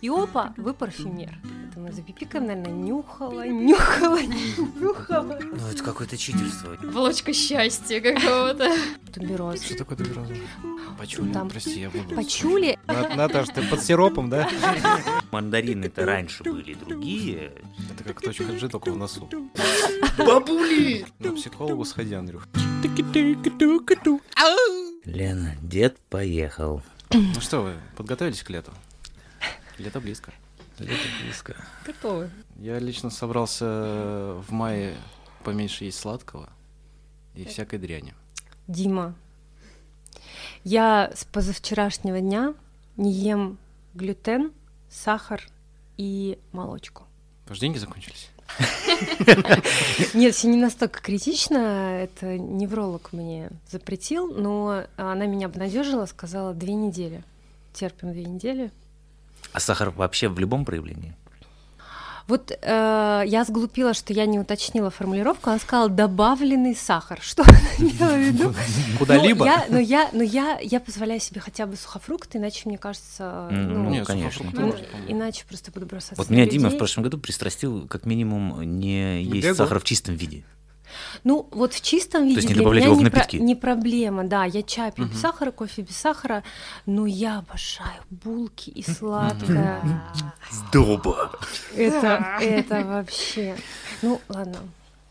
И опа, вы парфюмер. Это мы за пипиком, наверное, нюхала, нюхала, нюхала. Ну, это какое-то читерство. Волочка счастья какого-то. Тубероз. Что такое тубероза? Почули, Там прости, я буду. Почули? На- Наташ, ты под сиропом, да? Мандарины-то раньше были другие. Это как точка G, только в носу. Бабули! На психологу сходи, Андрюх. Лена, дед поехал. Ну что вы, подготовились к лету? Лето близко. Лето близко. Готовы. Я лично собрался в мае поменьше есть сладкого и всякой дряни. Дима, я с позавчерашнего дня не ем глютен, сахар и молочку. Ваши деньги закончились? Нет, все не настолько критично. Это невролог мне запретил, но она меня обнадежила, сказала две недели. Терпим две недели. А сахар вообще в любом проявлении? Вот э, я сглупила, что я не уточнила формулировку. Она сказала добавленный сахар. Что она имела в виду? Куда-либо? Ну, я, но я, но я, я позволяю себе хотя бы сухофрукты, иначе мне кажется, ну, ну, Нет, конечно. иначе просто буду бросаться. Вот меня Дима в прошлом году пристрастил как минимум не есть сахар в чистом виде. Ну, вот в чистом виде есть не для добавлять меня его в не, про- напитки? не проблема, да. Я чай пью без Мгм. сахара, кофе без сахара, но я обожаю булки и сладкое. Доба! Это, это вообще... Ну, ладно.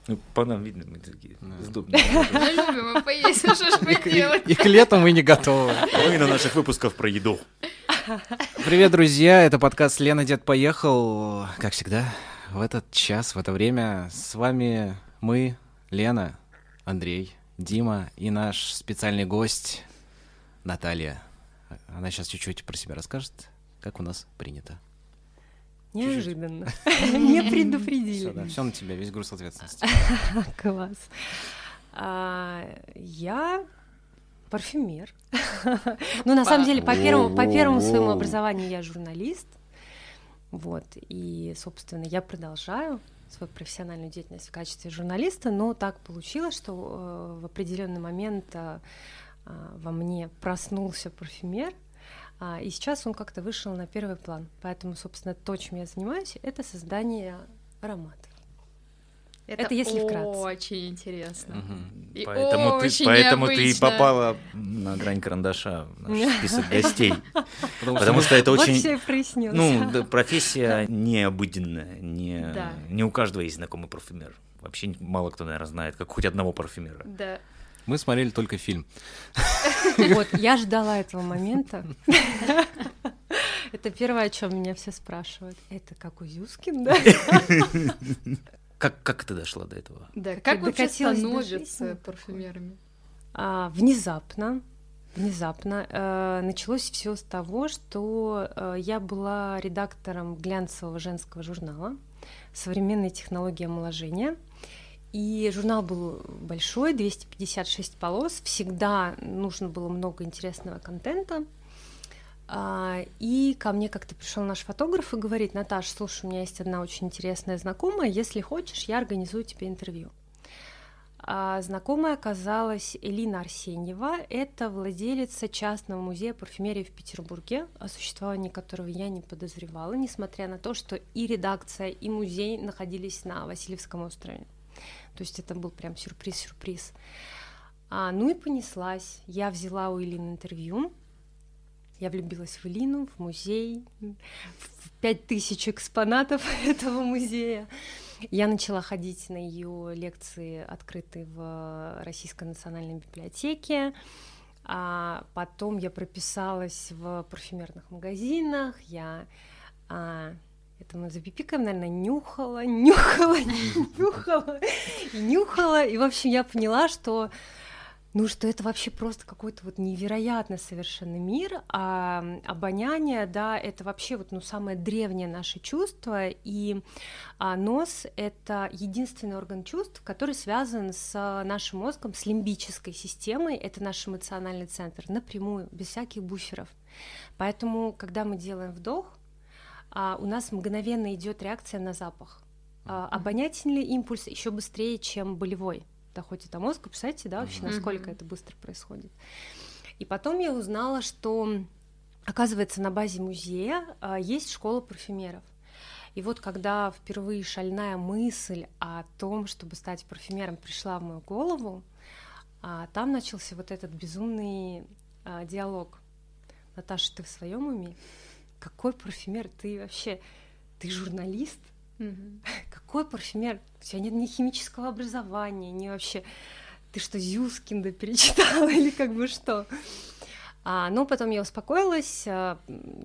Ну, по нам видно, мы такие сдобные. Мы любим поесть, ну что ж мы И, делать? и к лету мы не готовы. Половина наших выпусков про еду. Привет, друзья! Это подкаст «Лена, дед поехал». Как всегда, в этот час, в это время с вами мы, Лена, Андрей, Дима и наш специальный гость Наталья. Она сейчас чуть-чуть про себя расскажет, как у нас принято. Неожиданно. Не предупредили. все на тебя, весь груз ответственности. Класс. А, Я парфюмер. Ну, на самом деле, по первому, по первому своему образованию я журналист. Вот, и, собственно, я продолжаю свою профессиональную деятельность в качестве журналиста, но так получилось, что э, в определенный момент э, а, во мне проснулся парфюмер, а, и сейчас он как-то вышел на первый план. Поэтому, собственно, то, чем я занимаюсь, это создание ароматов. Это если вкратце. очень интересно. Мгм. И Поэтому, ты, очень поэтому ты и попала на грань карандаша в наш список гостей. Потому что это очень... Ну, профессия необыденная, не, не у каждого есть знакомый парфюмер. Вообще мало кто, наверное, знает, как хоть одного парфюмера. Да. мы смотрели только фильм. Вот, я ждала этого момента. Это первое, о чем меня все спрашивают. Это как у Зюскин, да? Как, как ты дошла до этого? Да, Как как вообще становятся парфюмерами? А, внезапно, внезапно э, началось все с того, что э, я была редактором глянцевого женского журнала «Современные технологии омоложения». И журнал был большой, 256 полос, всегда нужно было много интересного контента. А, И ко мне как-то пришел наш фотограф и говорит, Наташ, слушай, у меня есть одна очень интересная знакомая, если хочешь, я организую тебе интервью. А знакомая оказалась Элина Арсеньева. Это владелица частного музея парфюмерии в Петербурге, о существовании которого я не подозревала, несмотря на то, что и редакция, и музей находились на Васильевском острове. То есть это был прям сюрприз-сюрприз. А, ну и понеслась. Я взяла у Элины интервью. Я влюбилась в Элину, в музей, в пять тысяч экспонатов этого музея. Я начала ходить на ее лекции, открытые в Российской национальной библиотеке. А потом я прописалась в парфюмерных магазинах. Я а, это мы за наверное, нюхала, нюхала, нюхала, нюхала. И, в общем, я поняла, что ну, что это вообще просто какой-то вот невероятный совершенно мир, а обоняние, да, это вообще вот, ну, самое древнее наше чувство, и а, нос — это единственный орган чувств, который связан с нашим мозгом, с лимбической системой, это наш эмоциональный центр, напрямую, без всяких буферов. Поэтому, когда мы делаем вдох, а, у нас мгновенно идет реакция на запах. А, обонятельный импульс еще быстрее, чем болевой доходит до мозга. Представляете, да, вообще, насколько это быстро происходит. И потом я узнала, что оказывается, на базе музея а, есть школа парфюмеров. И вот когда впервые шальная мысль о том, чтобы стать парфюмером, пришла в мою голову, а, там начался вот этот безумный а, диалог. Наташа, ты в своем уме? Какой парфюмер? Ты вообще, ты журналист? Мгм. Какой парфюмер? У тебя нет ни химического образования, ни вообще... Ты что, Зюскинда перечитала или как бы что? А, ну, потом я успокоилась а,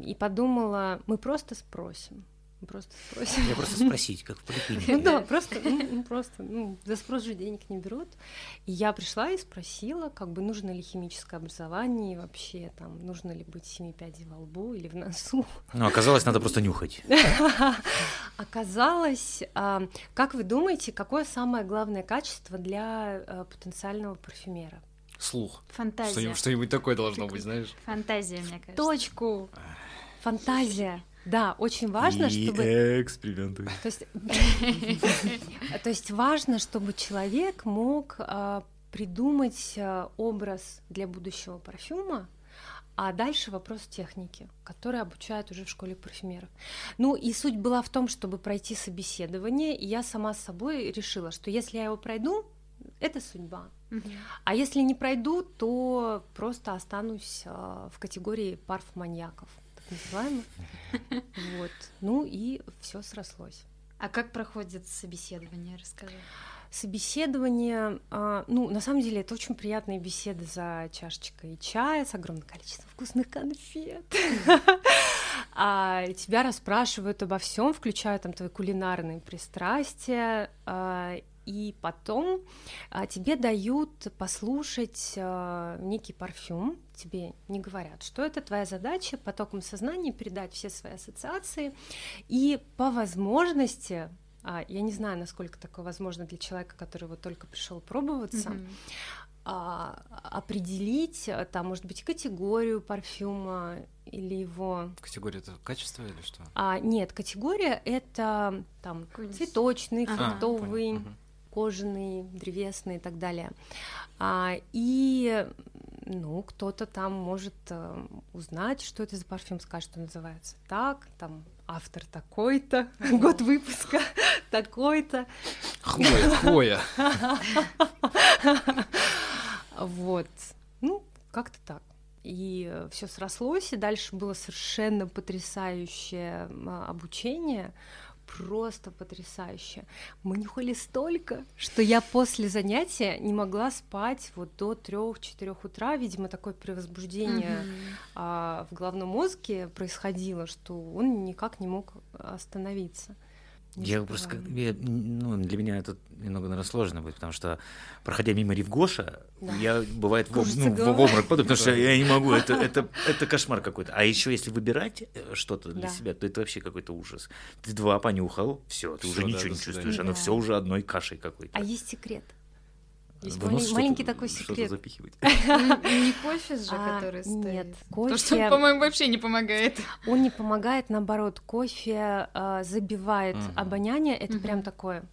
и подумала, мы просто спросим. Просто спросим. Я просто спросить, как в Ну поликлинике. да, просто, ну, ну, просто, ну, за спрос же денег не берут. И я пришла и спросила, как бы нужно ли химическое образование и вообще там, нужно ли быть семи пядей во лбу или в носу. Ну, оказалось, надо просто нюхать. Оказалось, а, как вы думаете, какое самое главное качество для а, потенциального парфюмера? Слух. Фантазия. Что-нибудь, что-нибудь такое должно быть, знаешь? Фантазия, мне кажется. Точку. Фантазия. Да, очень важно, чтобы... эксперименты. То есть, то есть важно, чтобы человек мог а, придумать а, образ для будущего парфюма, а дальше вопрос техники, который обучают уже в школе парфюмеров. Ну и суть была в том, чтобы пройти собеседование, и я сама с собой решила, что если я его пройду, это судьба. А если не пройду, то просто останусь а, в категории парф-маньяков, так называемых. Вот. Ну и все срослось. А как проходит собеседование, расскажи. Собеседование, а, ну, на самом деле, это очень приятные беседы за чашечкой чая с огромным количеством вкусных конфет. А тебя расспрашивают обо всем, включая там твои кулинарные пристрастия, а, и потом а, тебе дают послушать некий парфюм, тебе не говорят, что это твоя задача потоком сознания передать все свои ассоциации и по возможности а, я не знаю, насколько такое возможно для человека, который вот только пришел пробоваться, Мгм. а, определить, а, там, может быть, категорию парфюма или его. Категория это качество или что? А, нет, категория это там Какой-нибудь- цветочный, Ага. фруктовый. Мгм. кожаный, древесный и так далее. А, и ну, кто-то там может э, узнать, что это за парфюм, скажет, что называется так, там автор такой-то, год выпуска такой-то. Хвоя, хвоя. Вот. Ну, как-то так. И все срослось, и дальше было совершенно потрясающее обучение, просто потрясающее. Мы нюхали столько, что я после занятия не могла спать вот до трех-четырех утра. Видимо, такое перевозбуждение Мгм. а, в головном мозге происходило, что он никак не мог остановиться. Я просто, как- я, ну, для меня это немного, наверное, сложно будет, потому что, проходя мимо Ривгоша, Да. я, бывает, в, ну, в голова. обморок падаю, потому что я не могу, это, это, это кошмар какой-то. А еще если выбирать э, что-то для Да. себя, то это вообще какой-то ужас. Ты два понюхал, все, ты Всё, уже да, ничего не чувствуешь, оно Да. все уже одной кашей какой-то. А есть секрет. Есть маленький такой что-то секрет. запихивать. Не кофе же, А, который стоит. Нет, То, что, кофе, по-моему, вообще не помогает. он не помогает, наоборот, кофе а, забивает обоняние, это прям такое,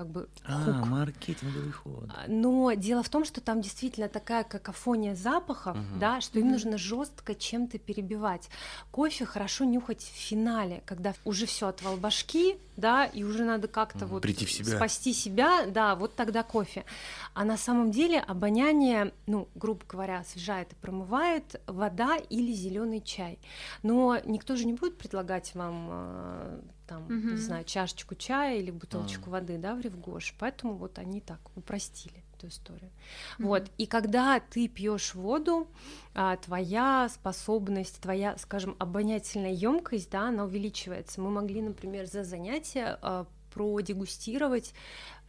как бы А, хук. маркетинговый ход. А, Но дело в том, что там действительно такая какофония запахов, Мгм. да, что им Мгм. нужно жестко чем-то перебивать. Кофе хорошо нюхать в финале, когда уже все отвал башки, да, и уже надо как-то Мгм. вот Прийти в себя. спасти себя, да, вот тогда кофе. А на самом деле обоняние, ну, грубо говоря, освежает и промывает вода или зеленый чай. Но никто же не будет предлагать вам э, там, Мгм. не знаю, чашечку чая или бутылочку Мгм. воды, да, в Ревгош. Поэтому вот они так упростили эту историю. Мгм. Вот. И когда ты пьешь воду, а, твоя способность, твоя, скажем, обонятельная емкость, да, она увеличивается. Мы могли, например, за занятие а, продегустировать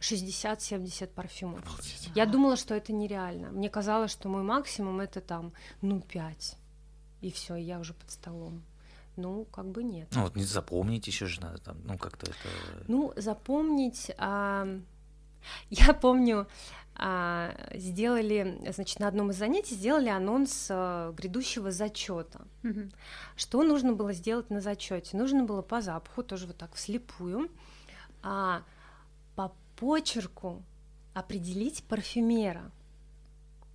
60-70 парфюмов. Обалдеть. Я думала, что это нереально. Мне казалось, что мой максимум это там, ну, 5. И все, я уже под столом. Ну, как бы нет. Ну вот не запомнить еще же надо там, ну как-то это... Ну, запомнить. а, я помню, а, сделали, значит, на одном из занятий сделали анонс а, грядущего зачета. Что нужно было сделать на зачете? Нужно было по запаху, тоже вот так вслепую, а по почерку определить парфюмера.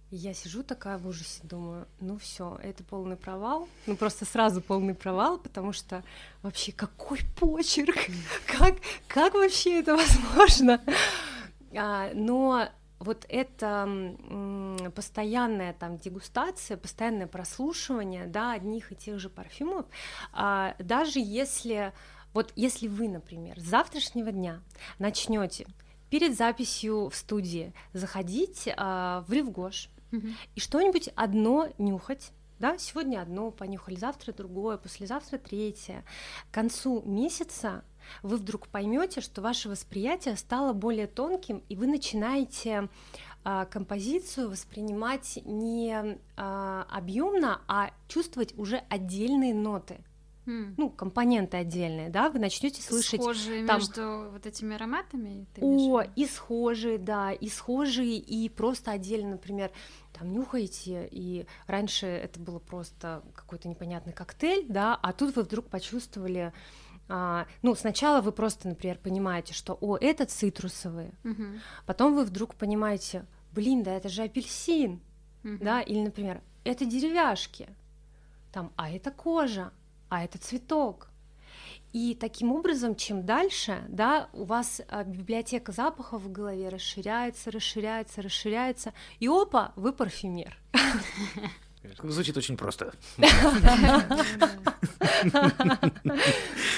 Я сижу такая в ужасе, думаю, ну все, это полный провал, ну просто сразу полный провал, потому что вообще какой почерк, как, как вообще это возможно? А, но вот это постоянная там дегустация, постоянное прослушивание, да, одних и тех же парфюмов, а, даже если вот если вы, например, с завтрашнего дня начнете перед записью в студии заходить а, в Ревгош, и что-нибудь одно нюхать, да, сегодня одно понюхали, завтра другое, послезавтра третье. К концу месяца вы вдруг поймете, что ваше восприятие стало более тонким, и вы начинаете а, композицию воспринимать не а, объемно, а чувствовать уже отдельные ноты. М. Ну, компоненты отдельные, да, вы начнете слышать Схожие там- между вот этими ароматами? О, и схожие, да, и схожие, и просто отдельно, например, там нюхаете, и раньше это было просто какой-то непонятный коктейль, да, а тут вы вдруг почувствовали, а, ну, сначала вы просто, например, понимаете, что, о, это цитрусовые, Мгм. потом вы вдруг понимаете, блин, да это же апельсин, Мгм. да, или, например, это деревяшки, там, а это кожа, а это цветок. И таким образом, чем дальше, да, у вас а, библиотека запахов в голове расширяется, расширяется, расширяется, и опа, вы парфюмер. Звучит очень просто.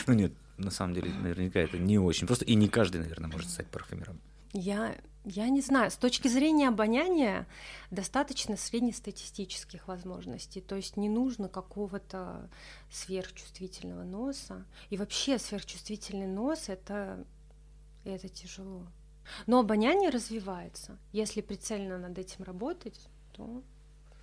Ну нет, на самом деле, наверняка это не очень просто, и не каждый, наверное, может стать парфюмером. Я, я не знаю, с точки зрения обоняния достаточно среднестатистических возможностей, то есть не нужно какого-то сверхчувствительного носа. И вообще сверхчувствительный нос это, это тяжело. Но обоняние развивается. Если прицельно над этим работать, то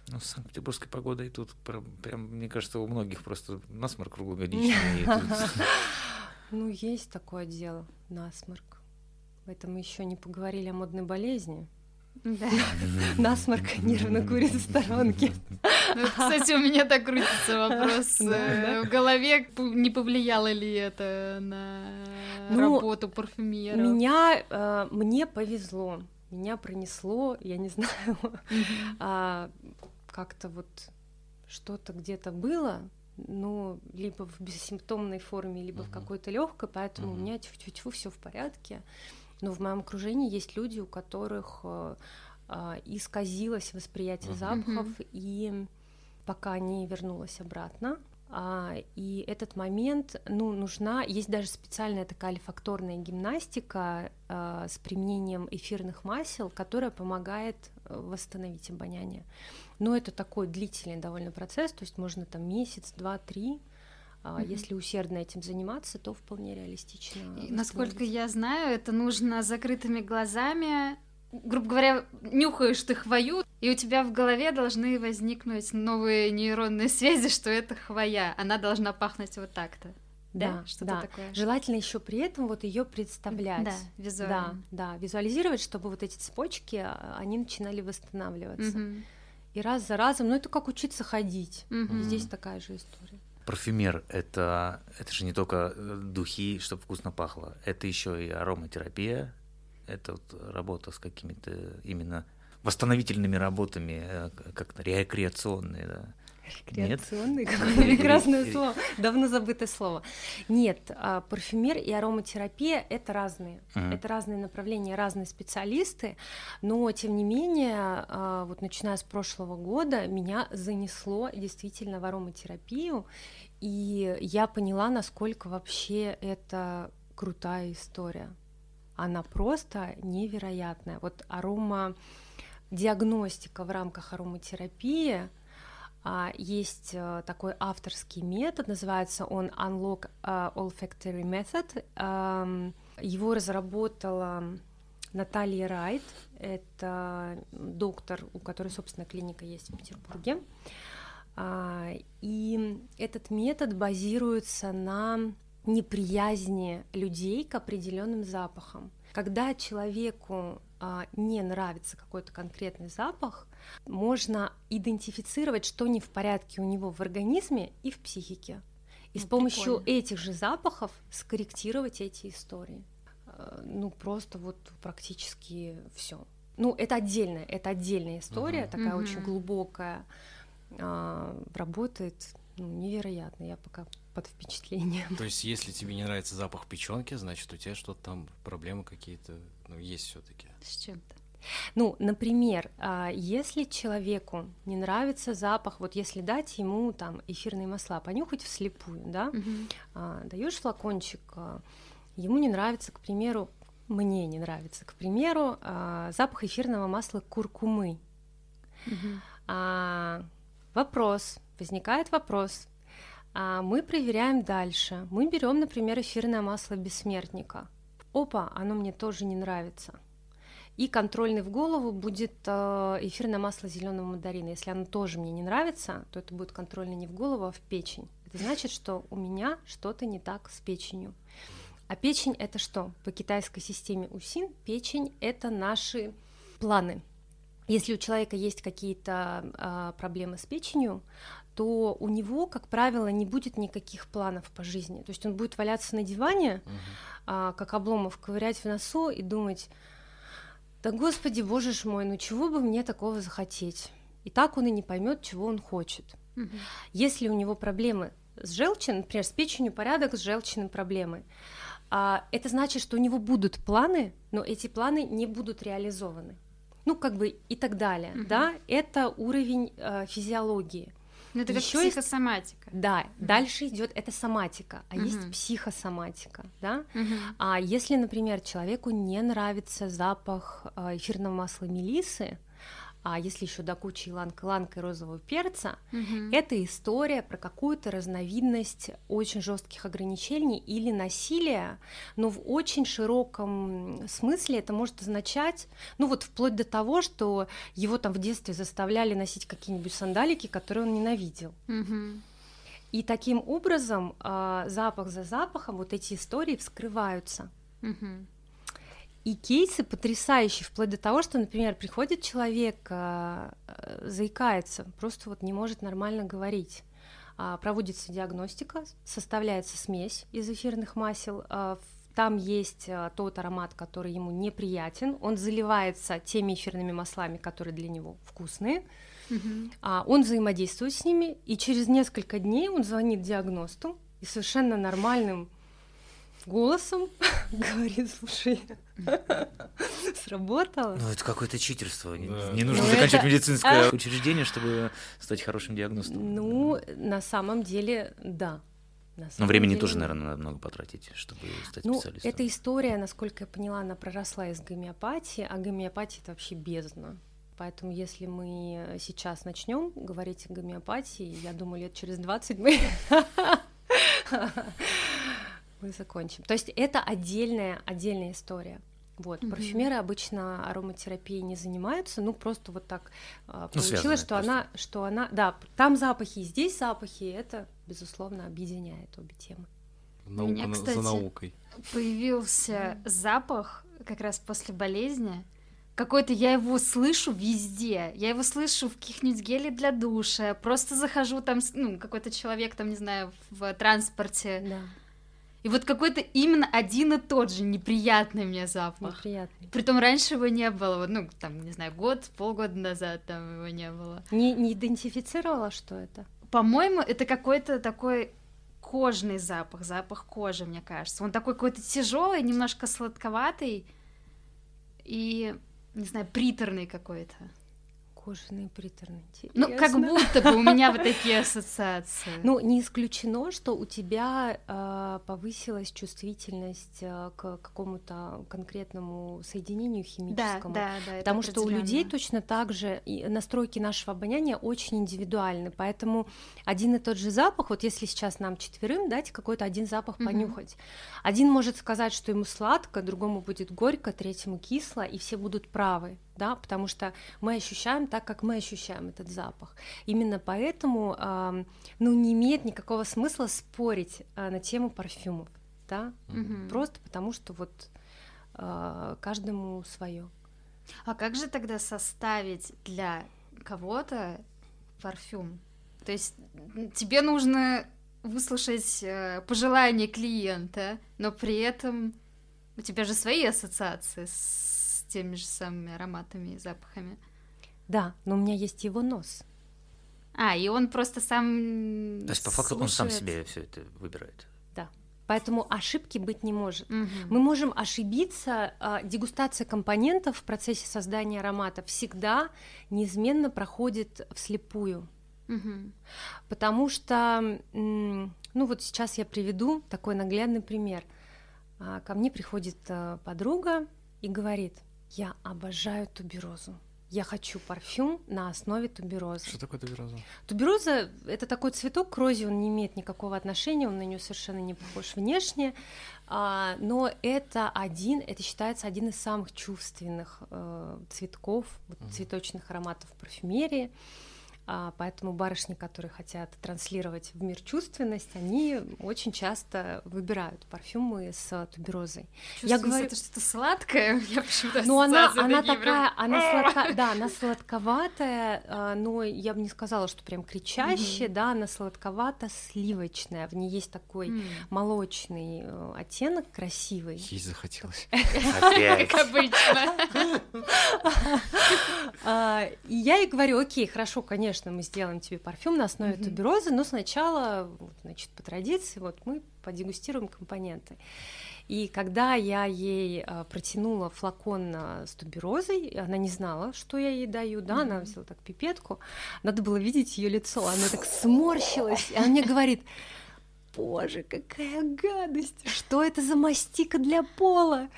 Ну, с санкт-петербургской погодой тут прям, прям, мне кажется, у многих просто насморк круглогодичный. ну, есть такое дело, насморк. Это мы еще не поговорили о модной болезни. Да. Насморк нервно курит в сторонке. Ну, Кстати, у меня так крутится вопрос э, в голове, не повлияло ли это на Ну, работу парфюмера? Меня, э, мне повезло, меня пронесло, я не знаю, а, как-то вот что-то где-то было, но либо в бессимптомной форме, либо в какой-то легкой, поэтому у меня тьфу-тьфу все в порядке. Но в моем окружении есть люди, у которых э, а, исказилось восприятие Мгм. запахов, и пока не вернулась обратно. А, и этот момент, ну, нужна, есть даже специальная такая олфакторная гимнастика а, с применением эфирных масел, которая помогает э, восстановить обоняние. Но это такой длительный довольно процесс, то есть можно там месяц, два, три. Мгм. Если усердно этим заниматься, то вполне реалистично. И, Насколько я знаю, это нужно закрытыми глазами. Грубо говоря, нюхаешь ты хвою, и у тебя в голове должны возникнуть новые нейронные связи, что это хвоя. Она должна пахнуть вот так-то. Да, Что-то да. такое. Желательно еще при этом вот ее представлять. Да, визуально. Да, да, визуализировать, чтобы вот эти цепочки, а, они начинали восстанавливаться. Мгм. И раз за разом, ну это как учиться ходить. И Здесь такая же история. Парфюмер это, это же не только э, духи, чтобы вкусно пахло, это еще и ароматерапия, это вот работа с какими-то именно восстановительными работами, э, как-то рекреационные, да. Ре- какое прекрасное ре- слово, давно забытое слово. Нет, а, парфюмер и ароматерапия — это разные. Это разные направления, разные специалисты, но тем не менее, а, вот начиная с прошлого года, меня занесло действительно в ароматерапию, и я поняла, насколько вообще это крутая история. Она просто невероятная. Вот арома диагностика в рамках ароматерапии есть э, такой авторский метод, называется он Unlock э, Olfactory Method. Ам, Его разработала Наталья Райт, это доктор, у которой, собственно, клиника есть в Петербурге. А, И этот метод базируется на неприязни людей к определенным запахам. Когда человеку а, не нравится какой-то конкретный запах, можно идентифицировать, что не в порядке у него в организме и в психике. И Ну, с помощью прикольно. этих же запахов скорректировать эти истории. Э, Ну, просто вот практически все. ну, это отдельная, это отдельная история, Мгм. такая Мгм. очень глубокая, а, работает ну, невероятно, я пока под впечатлением. То есть, если тебе не нравится запах печенки, значит, у тебя что-то там, проблемы какие-то, ну, есть все-таки. С чем-то. Ну, например, а, если человеку не нравится запах, вот если дать ему там эфирные масла, понюхать вслепую, да, а, даешь флакончик, а, ему не нравится, к примеру, мне не нравится, к примеру, запах эфирного масла куркумы. А, вопрос, возникает вопрос. А, мы проверяем дальше. Мы берем, например, эфирное масло бессмертника. Опа, оно мне тоже не нравится. И контрольный в голову будет э, эфирное масло зеленого мандарина. Если оно тоже мне не нравится, то это будет контрольный не в голову, а в печень. Это значит, что у меня что-то не так с печенью. А печень это что? По китайской системе УСИН печень это наши планы. Если у человека есть какие-то а, проблемы с печенью, то у него, как правило, не будет никаких планов по жизни. То есть он будет валяться на диване, Мгм. а, как обломов, ковырять в носу и думать, да господи, боже ж мой, ну чего бы мне такого захотеть? И так он и не поймет, чего он хочет. Мгм. Если у него проблемы с желчью, например, с печенью порядок, с желчной проблемой, а, это значит, что у него будут планы, но эти планы не будут реализованы. Ну, как бы и так далее, Мгм. да, это уровень э, физиологии. Ну, это как Ещё есть- психосоматика. Да, дальше идет это соматика, а есть Мгм. психосоматика, да. Мгм. А если, например, человеку не нравится запах а, эфирного масла мелисы, а если еще до кучи иланг-иланг и розового перца, Мгм. это история про какую-то разновидность очень жестких ограничений или насилия, но в очень широком смысле это может означать, ну вот вплоть до того, что его там в детстве заставляли носить какие-нибудь сандалики, которые он ненавидел. Мгм. И таким образом а, запах за запахом вот эти истории вскрываются. Мгм. И кейсы потрясающие, вплоть до того, что, например, приходит человек, а, а, заикается, просто вот не может нормально говорить. А, Проводится диагностика, составляется смесь из эфирных масел. Там есть тот аромат, который ему неприятен. Он заливается теми эфирными маслами, которые для него вкусные. А Он взаимодействует с ними, и через несколько дней он звонит диагносту и совершенно нормальным голосом говорит, слушай, сработало. Ну, это какое-то читерство. Не, Да. не нужно Ну, заканчивать это- медицинское а? учреждение, чтобы стать хорошим диагностом. Ну, на самом деле, да. На Но самом времени деле, тоже, наверное, надо много потратить, чтобы стать Ну, специалистом. эта история, насколько я поняла, она проросла из гомеопатии, а гомеопатия это вообще бездна. Поэтому если мы сейчас начнем говорить о гомеопатии, я думаю, лет через 20 мы мы закончим. То есть это отдельная, отдельная история. Вот. Мгм. Парфюмеры обычно ароматерапией не занимаются, ну просто вот так а, Ну, получилось, что просто. она, что она, да, там запахи, здесь запахи, и это безусловно объединяет обе темы. Наука меня, на- кстати, за наукой. Появился запах как раз после болезни. Какой-то я его слышу везде. Я его слышу в каких-нибудь геле для душа. Просто захожу там, ну, какой-то человек там, не знаю, в транспорте. Да, И вот какой-то именно один и тот же неприятный мне запах. неприятный. Притом раньше его не было, вот, ну, там, не знаю, год, полгода назад там его не было. Не, не идентифицировала, что это? По-моему, это какой-то такой кожный запах, запах кожи, мне кажется. Он такой какой-то тяжелый, немножко сладковатый и, не знаю, приторный какой-то. Кожаный приторный. Ну, как Интересно. будто бы у меня вот такие ассоциации. Ну, не исключено, что у тебя э, повысилась чувствительность э, к какому-то конкретному соединению да, химическому. да, да. это Потому что у людей точно так же настройки нашего обоняния очень индивидуальны. Поэтому один и тот же запах, вот если сейчас нам четверым дать какой-то один запах Мгм. понюхать, один может сказать, что ему сладко, другому будет горько, третьему кисло, и все будут правы, да, потому что мы ощущаем так, как мы ощущаем этот запах. Именно поэтому, ам, ну, не имеет никакого смысла спорить а, на тему парфюмов, да, Мгм. просто потому что вот а, каждому свое. А как же тогда составить для кого-то парфюм? То есть тебе нужно выслушать э, пожелания клиента, но при этом у тебя же свои ассоциации с теми же самыми ароматами и запахами. Да, но у меня есть его нос. А, и он просто сам. То есть, по факту, он сам себе все это выбирает. Да. Поэтому ошибки быть не может. Мгм. Мы можем ошибиться. а, Дегустация компонентов в процессе создания аромата всегда неизменно проходит вслепую. Мгм. Потому что, ну вот сейчас я приведу такой наглядный пример. А, Ко мне приходит а, подруга и говорит, я обожаю туберозу. Я хочу парфюм на основе туберозы. Что такое тубероза? Тубероза — это такой цветок, к розе он не имеет никакого отношения, он на нее совершенно не похож внешне, а, но это один, это считается один из самых чувственных э, цветков, Мгм. цветочных ароматов в парфюмерии. А, поэтому барышни, которые хотят транслировать в мир чувственность, они очень часто выбирают парфюмы с туберозой. Чувствуется говорю- это что-то сладкое. Я почему-то Ну, она, она прям- такая, она сладка, да, она сладковатая, а, но я бы не сказала, что прям кричащая, да, она сладковато-сливочная, в ней есть такой молочный э, оттенок красивый. Есть захотелось. Опять. Как обычно. А, И я ей говорю, окей, хорошо, конечно, мы сделаем тебе парфюм на основе Мгм. туберозы, но сначала, вот, значит, по традиции, вот мы подегустируем компоненты. И когда я ей а, протянула флакон а, с туберозой, она не знала, что я ей даю, да, она Мгм. взяла так пипетку, надо было видеть ее лицо, она так сморщилась, и она мне говорит, боже, какая гадость, что это за мастика для пола?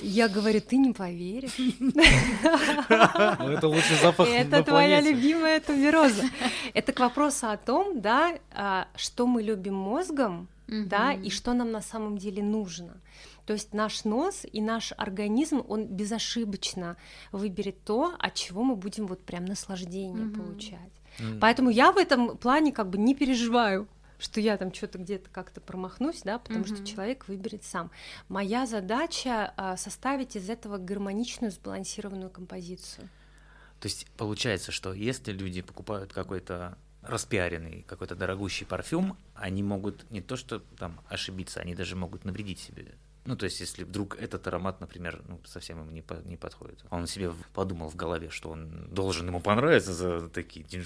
Я говорю, ты не поверишь. Ну, это лучший запах Это твоя любимая тубероза. Это к вопросу о том, да, а, что мы любим мозгом, да, и что нам на самом деле нужно. То есть наш нос и наш организм, он безошибочно выберет то, от чего мы будем вот прям наслаждение Мгм. получать. М. Поэтому я в этом плане как бы не переживаю что я там что-то где-то как-то промахнусь, да, потому что Мгм. человек выберет сам. Моя задача а, составить из этого гармоничную, сбалансированную композицию. То есть получается, что если люди покупают какой-то распиаренный, какой-то дорогущий парфюм, они могут не то что там ошибиться, они даже могут навредить себе. Ну, то есть, если вдруг этот аромат, например, ну, совсем ему не, по- не подходит. Он себе подумал в голове, что он должен ему понравиться за такие и-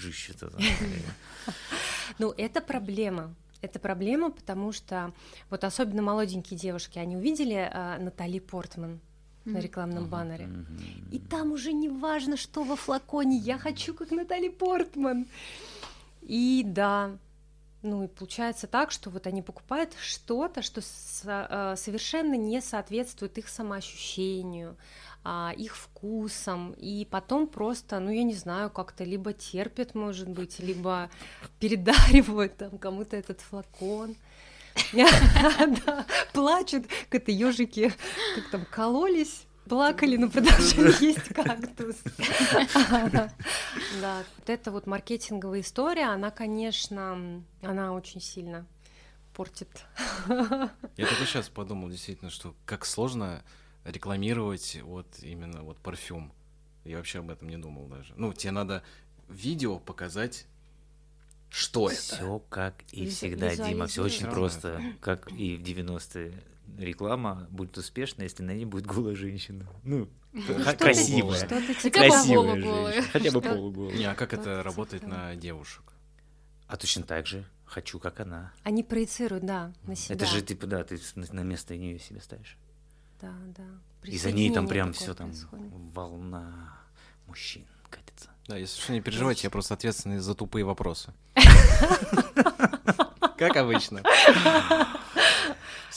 Ну, это проблема. Это проблема, потому что вот особенно молоденькие девушки, они увидели а, Натали Портман на рекламном баннере. Мгм. И там уже не важно, что во флаконе, я хочу как Натали Портман. И да, ну и получается так, что вот они покупают что-то, что э, совершенно не соответствует их самоощущению, а, их вкусам, и потом просто, ну я не знаю, как-то либо терпят, может быть, либо передаривают там кому-то этот флакон. Плачут, как это ежики, как там кололись, плакали, но продолжали есть кактус. Да, вот эта вот маркетинговая история, она, конечно, она очень сильно портит. Я только сейчас подумал, действительно, что как сложно рекламировать вот именно вот парфюм. Я вообще об этом не думал даже. Ну, тебе надо видео показать, что это. Все как и всегда, Дима, все очень просто. Как и в 90-е. Реклама будет успешна, если на ней будет голая женщина. Ну, Что-то- красивая. Что-то типа Красивая женщина. Хотя бы полуголая. Не, а как это работает типа на девушек? А точно так же. Хочу, как она. Они проецируют, да, на себя. Это же, типа, да, ты на место нее себе ставишь. Да, да. И за ней там прям все там волна мужчин катится. Да, если что, не переживайте, я просто ответственный за тупые вопросы. Как обычно.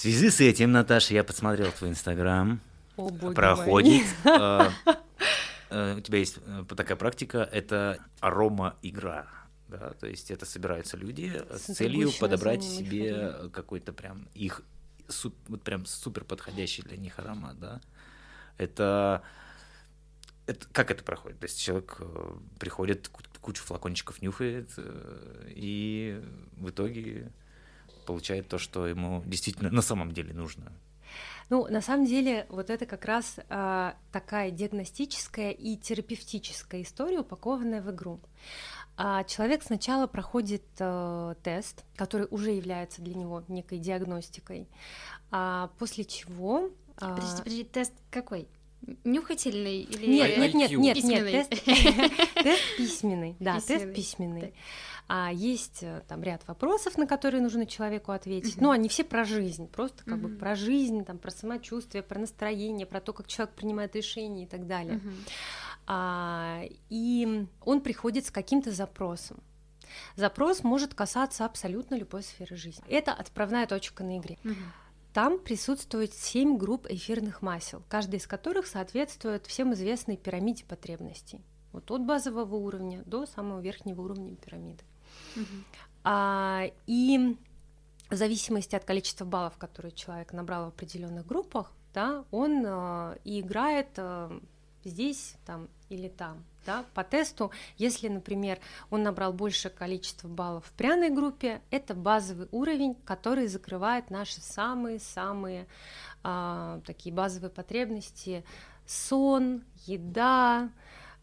В связи с этим, Наташа, я посмотрел твой инстаграм. О, боги проходит. э, э, У тебя есть э, такая практика, это арома-игра. Да, то есть это собираются люди с С целью подобрать себе какой-то прям их суп- вот прям супер подходящий для них аромат, да. Это, это как это проходит? То есть человек приходит, ку- кучу флакончиков нюхает и в итоге получает то, что ему действительно на самом деле нужно. Ну, на самом деле, вот это как раз а, такая диагностическая и терапевтическая история, упакованная в игру. А, человек сначала проходит э, тест, который уже является для него некой диагностикой, а, после чего... а, Подожди, подожди, тест какой? Нюхательный или Нет, нет, нет, нет, нет, Письменный. тест, тест письменный, да, тест Письменный, письменный. да. А есть э, там ряд вопросов, на которые нужно человеку ответить. Мгм. Ну, они все про жизнь, просто как бы Мгм. про жизнь, там, про самочувствие, про настроение, про то, как человек принимает решения и так далее. Мгм. А, и он приходит с каким-то запросом. Запрос может касаться абсолютно любой сферы жизни. Это отправная точка на игре. Мгм. Там присутствует семь групп эфирных масел, каждая из которых соответствует всем известной пирамиде потребностей. Вот от базового уровня до самого верхнего уровня пирамиды. Мгм. А, и в зависимости от количества баллов, которые человек набрал в определенных группах, да, он э, и играет э, здесь, там или там. Да, по тесту, если, например, он набрал большее количество баллов в пряной группе, это базовый уровень, который закрывает наши самые-самые а, такие базовые потребности: сон, еда,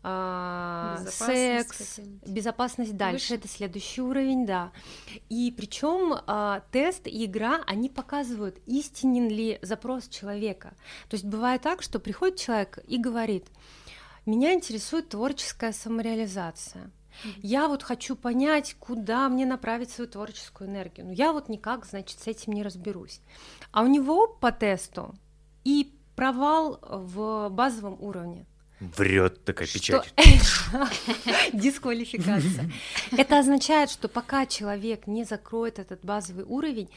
а, Безопасность секс, безопасность дальше. Выше? Это следующий уровень, да. И причем тест и игра, они показывают, истинен ли запрос человека. То есть бывает так, что приходит человек и говорит, меня интересует творческая самореализация. Я вот хочу понять, куда мне направить свою творческую энергию. Но я вот никак, значит, с этим не разберусь. А у него по тесту и провал в базовом уровне. Врет такая Что- печать. Дисквалификация. Это означает, что пока человек не закроет этот базовый уровень,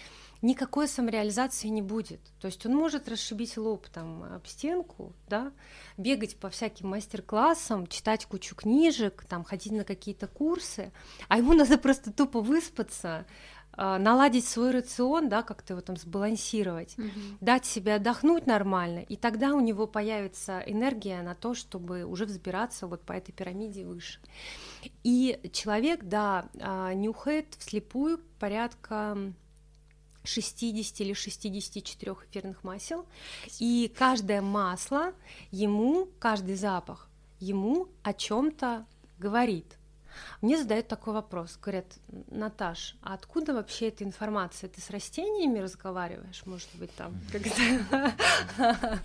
никакой самореализации не будет. То есть он может расшибить лоб там об стенку, да, бегать по всяким мастер-классам, читать кучу книжек, там ходить на какие-то курсы, а ему надо просто тупо выспаться, наладить свой рацион, да, как-то его там сбалансировать Мгм. дать себе отдохнуть нормально, и тогда у него появится энергия на то, чтобы уже взбираться вот по этой пирамиде выше. И человек, да, а, нюхает вслепую порядка 60 или 64 эфирных масел, и каждое масло ему, каждый запах ему о чем-то говорит. Мне задают такой вопрос, говорят, Наташ, а откуда вообще эта информация? Ты с растениями разговариваешь, может быть, там как-то?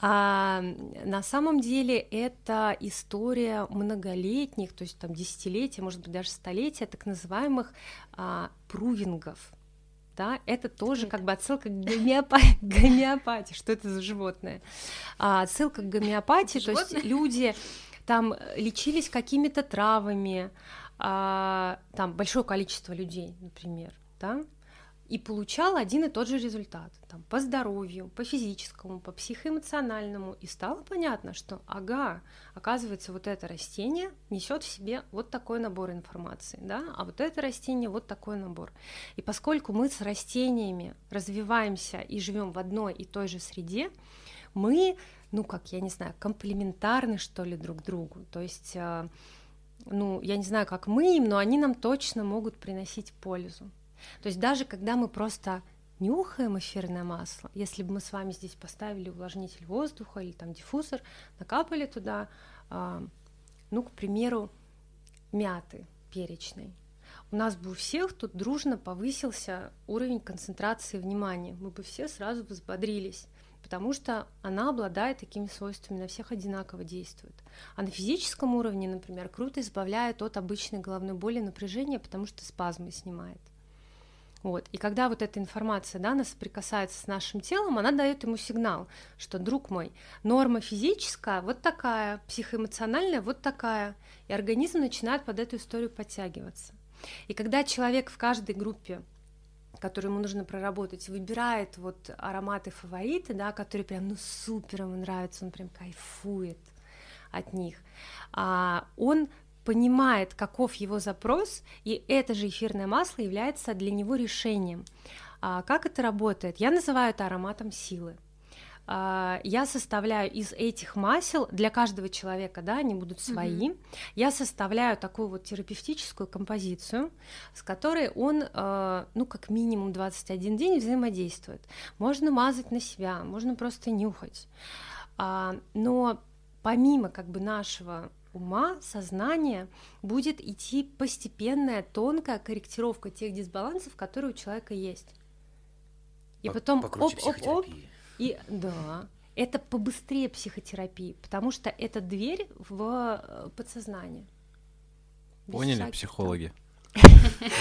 А на самом деле это история многолетних, то есть там десятилетия, может быть, даже столетия так называемых а, прувингов. Да, это тоже как бы отсылка к гомеопа- гомеопатии. Что это за животное? А, отсылка к гомеопатии, то есть люди там э, лечились какими-то травами, а, там большое количество людей, например, да, и получал один и тот же результат, там, по здоровью, по физическому, по психоэмоциональному, и стало понятно, что, ага, оказывается, вот это растение несет в себе вот такой набор информации, да, а вот это растение вот такой набор. И поскольку мы с растениями развиваемся и живем в одной и той же среде, мы, ну как, я не знаю, комплементарны, что ли, друг другу. То есть, э, ну, я не знаю, как мы им, но они нам точно могут приносить пользу. То есть даже когда мы просто нюхаем эфирное масло, если бы мы с вами здесь поставили увлажнитель воздуха или там диффузор, накапали туда, а, ну, к примеру, мяты перечной, у нас бы у всех тут дружно повысился уровень концентрации внимания, мы бы все сразу взбодрились, потому что она обладает такими свойствами, на всех одинаково действует. А на физическом уровне, например, круто избавляет от обычной головной боли напряжения, потому что спазмы снимает. Вот. И когда вот эта информация да, она соприкасается с нашим телом, она дает ему сигнал, что, друг мой, норма физическая вот такая, психоэмоциональная вот такая, и организм начинает под эту историю подтягиваться. И когда человек в каждой группе которую ему нужно проработать, выбирает вот ароматы фавориты, да, которые прям ну супер ему нравятся, он прям кайфует от них, а, он понимает, каков его запрос, и это же эфирное масло является для него решением. А, как это работает? Я называю это ароматом силы. А, Я составляю из этих масел для каждого человека, да, они будут свои. Я составляю такую вот терапевтическую композицию, с которой он, э, ну, как минимум 21 день взаимодействует. Можно мазать на себя, можно просто нюхать. А, Но помимо как бы нашего ума, сознания, будет идти постепенная, тонкая корректировка тех дисбалансов, которые у человека есть. И По- потом покруче оп-оп-оп, психотерапии. И да, это побыстрее психотерапии, потому что это дверь в э, подсознание. Без Поняли, всяких психологи?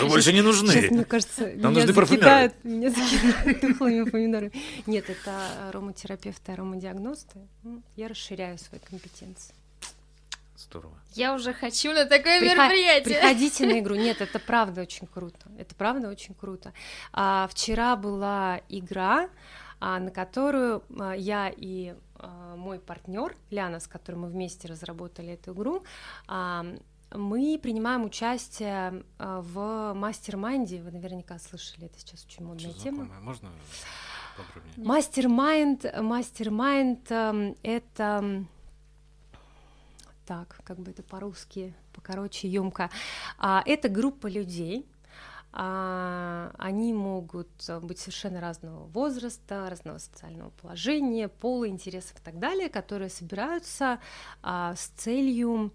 Вы больше не нужны. Сейчас, мне кажется, Нам меня нужны парфюмеры. закидают, меня закидают тухлыми помидорами. Нет, это ароматерапевты, аромадиагносты. М, Я расширяю свои компетенции. Здорово. Я уже хочу на такое Приход- мероприятие. Приходите на игру. Нет, это правда очень круто. Это правда очень круто. А, вчера была игра, на которую а, я и а, мой партнер Ляна, с которым мы вместе разработали эту игру, а, мы принимаем участие а, в мастер-майнде. Вы наверняка слышали, это сейчас очень модная Что тема. Можно подробнее? Мастер-майнд, мастер-майнд эм, это так, как бы это по-русски, покороче, емко. это группа людей. А, они могут э, быть совершенно разного возраста, разного социального положения, пола, интересов и так далее, которые собираются а, с целью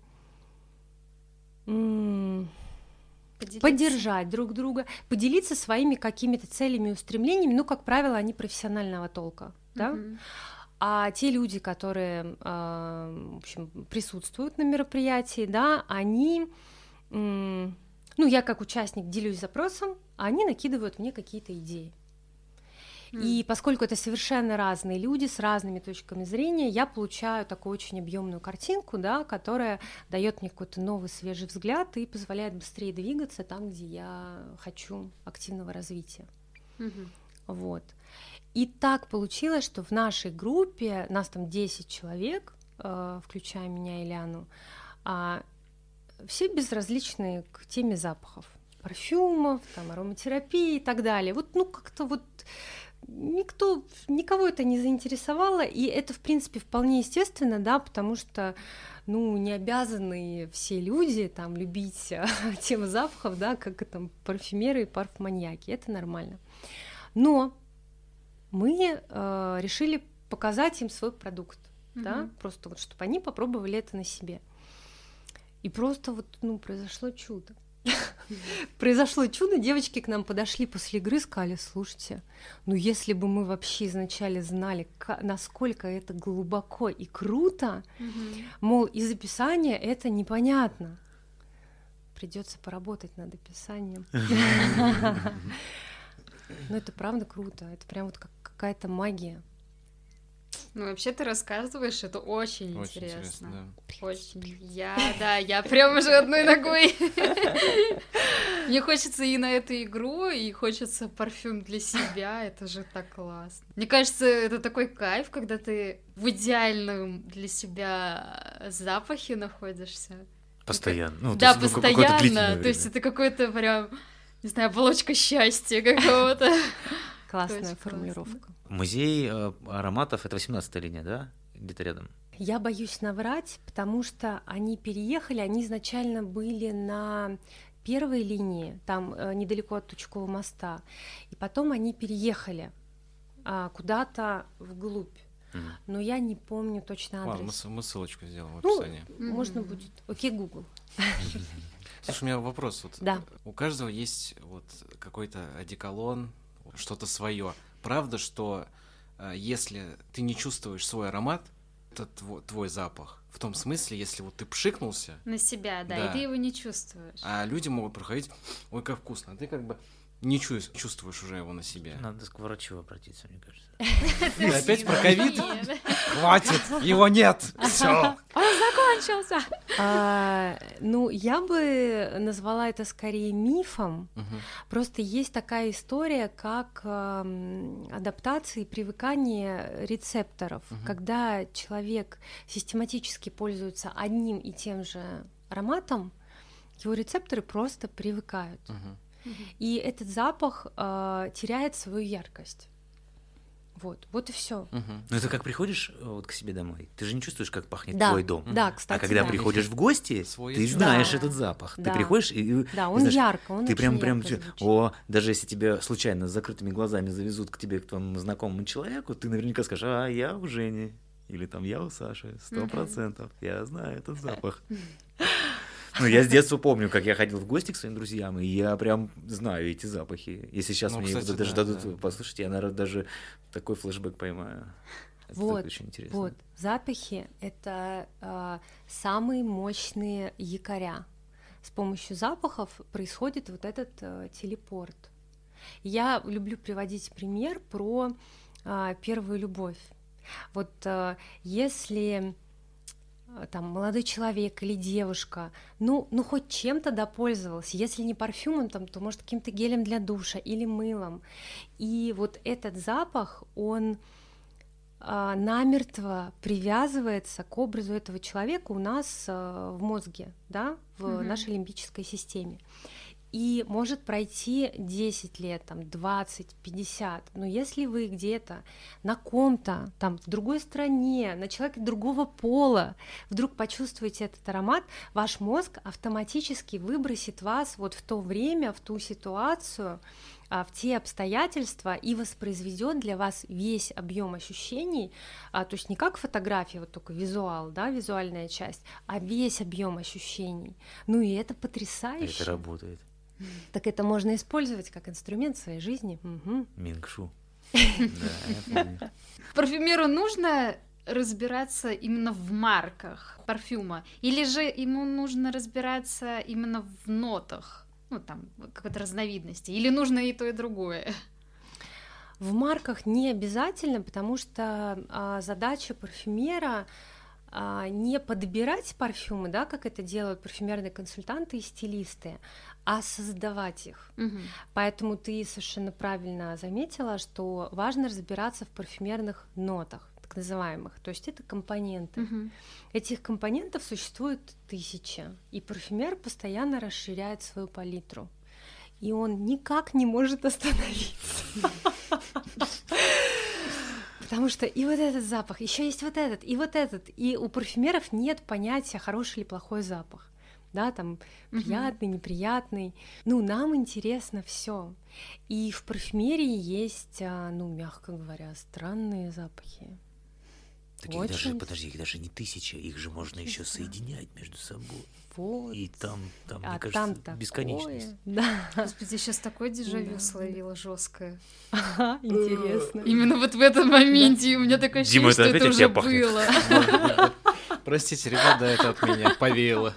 Поделиться. поддержать друг друга, поделиться своими какими-то целями и устремлениями, ну, как правило, они профессионального толка, да? Мгм. А те люди, которые, а, в общем, присутствуют на мероприятии, да, они, ну, я как участник делюсь запросом, а они накидывают мне какие-то идеи. И поскольку это совершенно разные люди с разными точками зрения, я получаю такую очень объемную картинку, да, которая дает мне какой-то новый свежий взгляд и позволяет быстрее двигаться там, где я хочу активного развития. Мгм. Вот. И так получилось, что в нашей группе, нас там 10 человек, э, включая меня и Ляну, а, все безразличные к теме запахов. Парфюмов, там, ароматерапии и так далее. Вот, ну, как-то вот никто, никого это не заинтересовало, и это, в принципе, вполне естественно, да, потому что, ну, не обязаны все люди там любить тему запахов, да, как там парфюмеры и парфманьяки, это нормально. Но мы э, решили показать им свой продукт, да, Мгм. просто вот, чтобы они попробовали это на себе. И просто вот, ну, произошло чудо. Произошло чудо, девочки к нам подошли после игры, сказали, слушайте, ну если бы мы вообще изначально знали, насколько это глубоко и круто, мол, из описания это непонятно. Придется поработать над описанием. Ну это правда круто, это прям вот как какая-то магия. Ну, вообще ты рассказываешь, это очень, Очень интересно. интересно, да. Очень. Я, да, я прям уже одной ногой. Мне хочется и на эту игру, и хочется парфюм для себя. Это же так классно. Мне кажется, это такой кайф, когда ты в идеальном для себя запахе находишься. Постоянно. Ну, то да, ну, какое-то длительное постоянно. То есть время. это какой-то прям, не знаю, оболочка счастья какого-то. Классная Очень классно. формулировка. Музей э, ароматов это 18 линия, да? Где-то рядом. Я боюсь наврать, потому что они переехали, они изначально были на первой линии, там э, недалеко от Тучкового моста, и потом они переехали а, куда-то вглубь. Но я не помню точно Ладно, мы, адрес. мы ссылочку сделаем в Ну, описании. Можно Мгм. будет. Окей, Google. Слушай, у меня вопрос. Вот, Да. У каждого есть вот какой-то одеколон, что-то свое. Правда, что э, если ты не чувствуешь свой аромат, это твой, твой запах. В том смысле, если вот ты пшикнулся, На себя, да, Да. и ты его не чувствуешь. а люди могут проходить, ой, как вкусно, а ты как бы не чу- чувствуешь уже его на себе. Надо к врачу обратиться, мне кажется. Ты опять про ковид? Хватит, его нет, все. Закончился. А, ну, я бы назвала это скорее мифом. Просто есть такая история, как эм, адаптация и привыкание рецепторов. Когда человек систематически пользуется одним и тем же ароматом, его рецепторы просто привыкают. И этот запах э, теряет свою яркость. Вот, вот и все. Ну это как приходишь э, вот к себе домой, ты же не чувствуешь, как пахнет Да, твой дом. да, А кстати, когда да. приходишь в гости, Свой ты знаешь Да. этот запах. Да. Ты приходишь и, Да, он знаешь, ярко, он ты прям прям звучит. о, даже если тебя случайно с закрытыми глазами завезут к тебе к твоему знакомому человеку, ты наверняка скажешь, а я у Жени или там я у Саши, сто процентов, я знаю этот запах. Ну, я с детства помню, как я ходил в гости к своим друзьям, и я прям знаю эти запахи. Если сейчас Ну, мне кстати, даже да, дадут да. послушать, я, наверное, даже такой флешбэк поймаю. Это Вот, очень интересно. Вот, запахи — это э, самые мощные якоря. С помощью запахов происходит вот этот э, телепорт. Я люблю приводить пример про э, первую любовь. Вот э, если там молодой человек или девушка, ну, ну хоть чем-то допользовался, если не парфюмом, там, то может каким-то гелем для душа или мылом. И вот этот запах, он а, намертво привязывается к образу этого человека у нас а, в мозге, да, в Мгм. нашей лимбической системе. И может пройти 10 лет, там, 20, 50. Но если вы где-то на ком-то, там, в другой стране, на человеке другого пола, вдруг почувствуете этот аромат, ваш мозг автоматически выбросит вас вот в то время, в ту ситуацию, а, в те обстоятельства и воспроизведет для вас весь объем ощущений, а, то есть не как фотография, вот только визуал, да, визуальная часть, а весь объем ощущений. Ну и это потрясающе. Это работает. Так это можно использовать как инструмент в своей жизни. Мгм. Мингшу. Да, я помню. Парфюмеру нужно разбираться именно в марках парфюма, или же ему нужно разбираться именно в нотах, ну там какой-то разновидности, или нужно и то и другое. В марках не обязательно, потому что а, задача парфюмера а, не подбирать парфюмы, да, как это делают парфюмерные консультанты и стилисты, а создавать их. Поэтому ты совершенно правильно заметила, что важно разбираться в парфюмерных нотах, так называемых. То есть это компоненты. Мгм. Этих компонентов существует тысячи, и парфюмер постоянно расширяет свою палитру. И он никак не может остановиться. Потому что и вот этот запах, еще есть вот этот, и вот этот. И у парфюмеров нет понятия хороший или плохой запах. Да, там приятный, неприятный. Ну, нам интересно все. И в парфюмерии есть, а, ну, мягко говоря, странные запахи. Так их даже, Очень. подожди, их даже не тысяча, их же можно Очень еще странно. соединять между собой. Вот. И там, там, а мне кажется, там бесконечность. Да, Господи, я сейчас такое дежавю Да. словила жесткое. Ага, интересно. Именно вот в этом моменте у меня такое Дима, ощущение, это что это уже было. Простите, ребята, это от меня повеяло.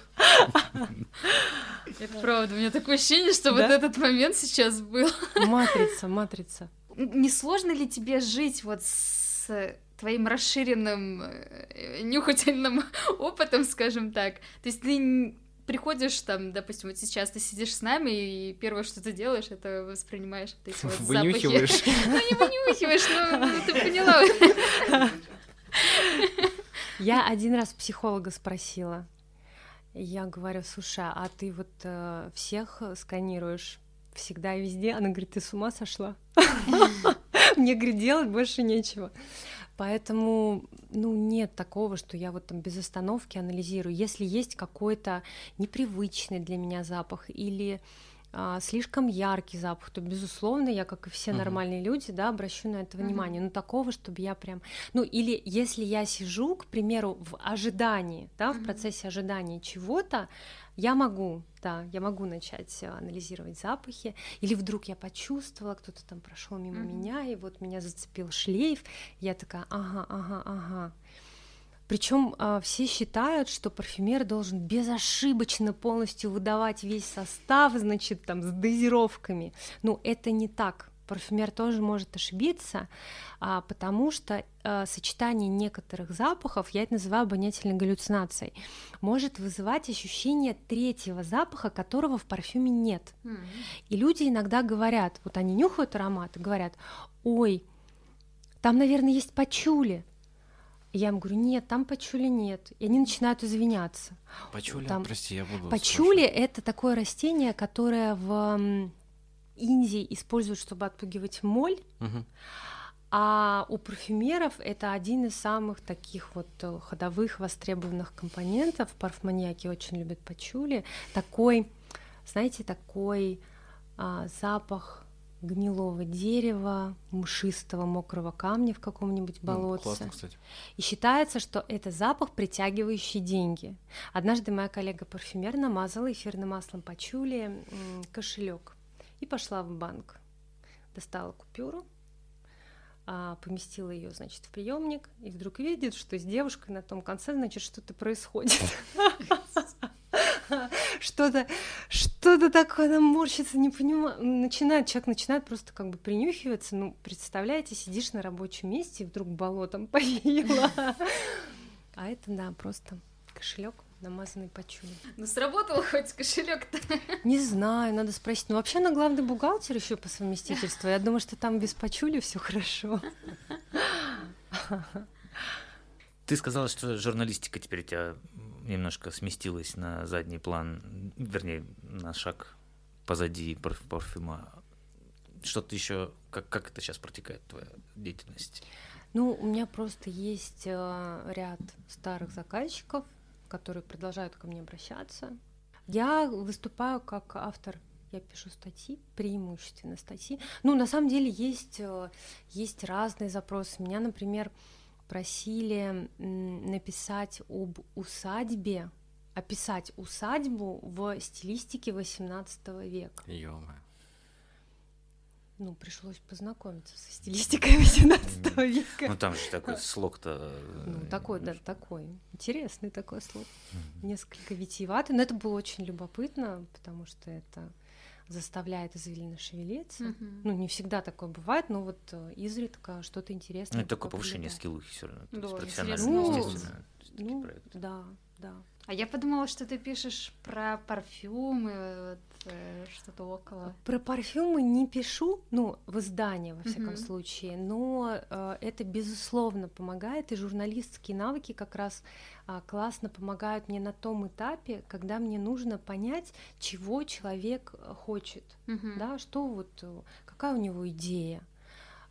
Это правда, у меня такое ощущение, что вот этот момент сейчас был. Матрица, матрица. Не сложно ли тебе жить вот с твоим расширенным э, нюхательным опытом, скажем так? То есть ты приходишь там, допустим, вот сейчас ты сидишь с нами, и первое, что ты делаешь, это воспринимаешь вот эти вот запахи. Вынюхиваешь. Ну, не вынюхиваешь, но ну, ты поняла. Я один раз психолога спросила. Я говорю, слушай, а ты вот э, всех сканируешь всегда и везде? Она говорит, ты с ума сошла? Мне, говорит, делать больше нечего. Поэтому, ну, нет такого, что я вот там без остановки анализирую. Если есть какой-то непривычный для меня запах или а, слишком яркий запах, то, безусловно, я, как и все Мгм. нормальные люди, да, обращу на это внимание. Но такого, чтобы я прям... Ну, или если я сижу, к примеру, в ожидании, да, в Мгм. процессе ожидания чего-то, я могу, да, я могу начать э, анализировать запахи, или вдруг я почувствовала, кто-то там прошел мимо Мгм. меня, и вот меня зацепил шлейф, я такая, ага, ага, ага. Причем все считают, что парфюмер должен безошибочно полностью выдавать весь состав, значит, там с дозировками. Ну, это не так. Парфюмер тоже может ошибиться, а, потому что а, сочетание некоторых запахов, я это называю обонятельной галлюцинацией, может вызывать ощущение третьего запаха, которого в парфюме нет. И люди иногда говорят, вот они нюхают аромат и говорят, ой, там, наверное, есть пачули. Я им говорю, нет, там пачули нет. И они начинают извиняться. Пачули, Там прости, я буду Пачули — это такое растение, которое в Индии используют, чтобы отпугивать моль. Мгм. а у парфюмеров это один из самых таких вот э, ходовых востребованных компонентов. Парфманьяки очень любят пачули. Такой, знаете, такой а, запах гнилого дерева, мшистого мокрого камня в каком-нибудь Ну, болотце. Классно, кстати. И считается, что это запах, притягивающий деньги. Однажды моя коллега-парфюмер намазала эфирным маслом пачули кошелек и пошла в банк. Достала купюру, а, поместила ее, значит, в приемник, и вдруг видит, что с девушкой на том конце, значит, что-то происходит. Что-то, что-то такое нам морщится, не понимаю. Начинает, человек начинает просто как бы принюхиваться. Ну, представляете, сидишь на рабочем месте, и вдруг болотом повеяло. А это, да, просто кошелек намазанный почули. Ну, сработал хоть кошелек-то. Не знаю, надо спросить. Ну, вообще, на главный бухгалтер еще по совместительству. Я думаю, что там без почули все хорошо. Ты сказала, что журналистика теперь у тебя немножко сместилась на задний план, вернее, на шаг позади парфюма. Что-то еще, как, как это сейчас протекает, твоя деятельность? Ну, у меня просто есть э, ряд старых заказчиков, которые продолжают ко мне обращаться. Я выступаю как автор я пишу статьи, преимущественно статьи. Ну, на самом деле есть, э, есть разные запросы. Меня, например, просили написать об усадьбе, описать усадьбу в стилистике XVIII века. ё ну, пришлось познакомиться со стилистикой 18 века. Ну, там же такой слог-то... Э, ну, такой, да, такой. Интересный такой слог. Несколько витиеватый, но это было очень любопытно, потому что это заставляет извилины шевелиться. Mm-hmm. Ну, не всегда такое бывает, но вот э, изредка что-то интересное. Ну, это такое повышение скиллухи все равно. Да, профессионально, ну, естественно. Ну, да, да. А я подумала, что ты пишешь про парфюмы, вот, э, что-то около. Про парфюмы не пишу, ну, в издании, во всяком mm-hmm. случае, но э, это, безусловно, помогает, и журналистские навыки как раз э, классно помогают мне на том этапе, когда мне нужно понять, чего человек хочет, mm-hmm. да, что вот, э, какая у него идея.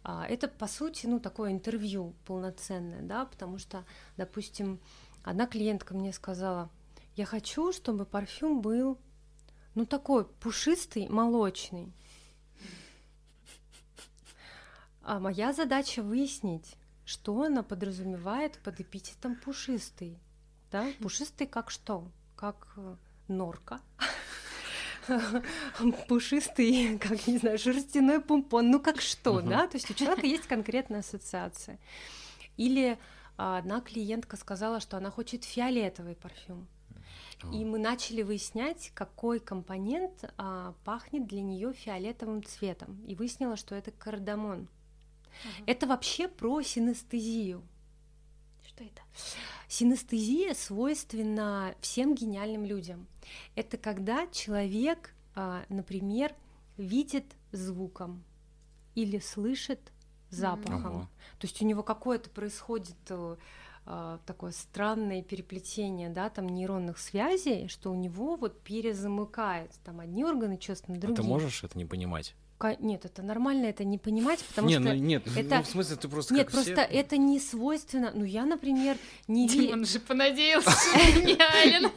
А, это, по сути, ну, такое интервью полноценное, да, потому что, допустим, Одна клиентка мне сказала, я хочу, чтобы парфюм был, ну, такой пушистый, молочный. А моя задача выяснить, что она подразумевает под эпитетом пушистый. Да? Пушистый как что? Как э, норка. Пушистый, как, не знаю, шерстяной помпон. Ну, как что, да? То есть у человека есть конкретная ассоциация. Или а одна клиентка сказала, что она хочет фиолетовый парфюм. И мы начали выяснять, какой компонент а, пахнет для нее фиолетовым цветом. И выяснила, что это кардамон. Угу. Это вообще про синестезию. Что это? Синестезия свойственна всем гениальным людям. Это когда человек, а, например, видит звуком или слышит запахом. Ого. То есть у него какое-то происходит э, э, такое странное переплетение, да, там нейронных связей, что у него вот перезамыкает там одни органы чувств на другие. А ты можешь это не понимать? Нет, это нормально, это не понимать, потому не, что ну, нет, это ну, в смысле ты просто нет, как просто все... это не свойственно. Ну я, например, не ви... Он же понадеялся, что гениален.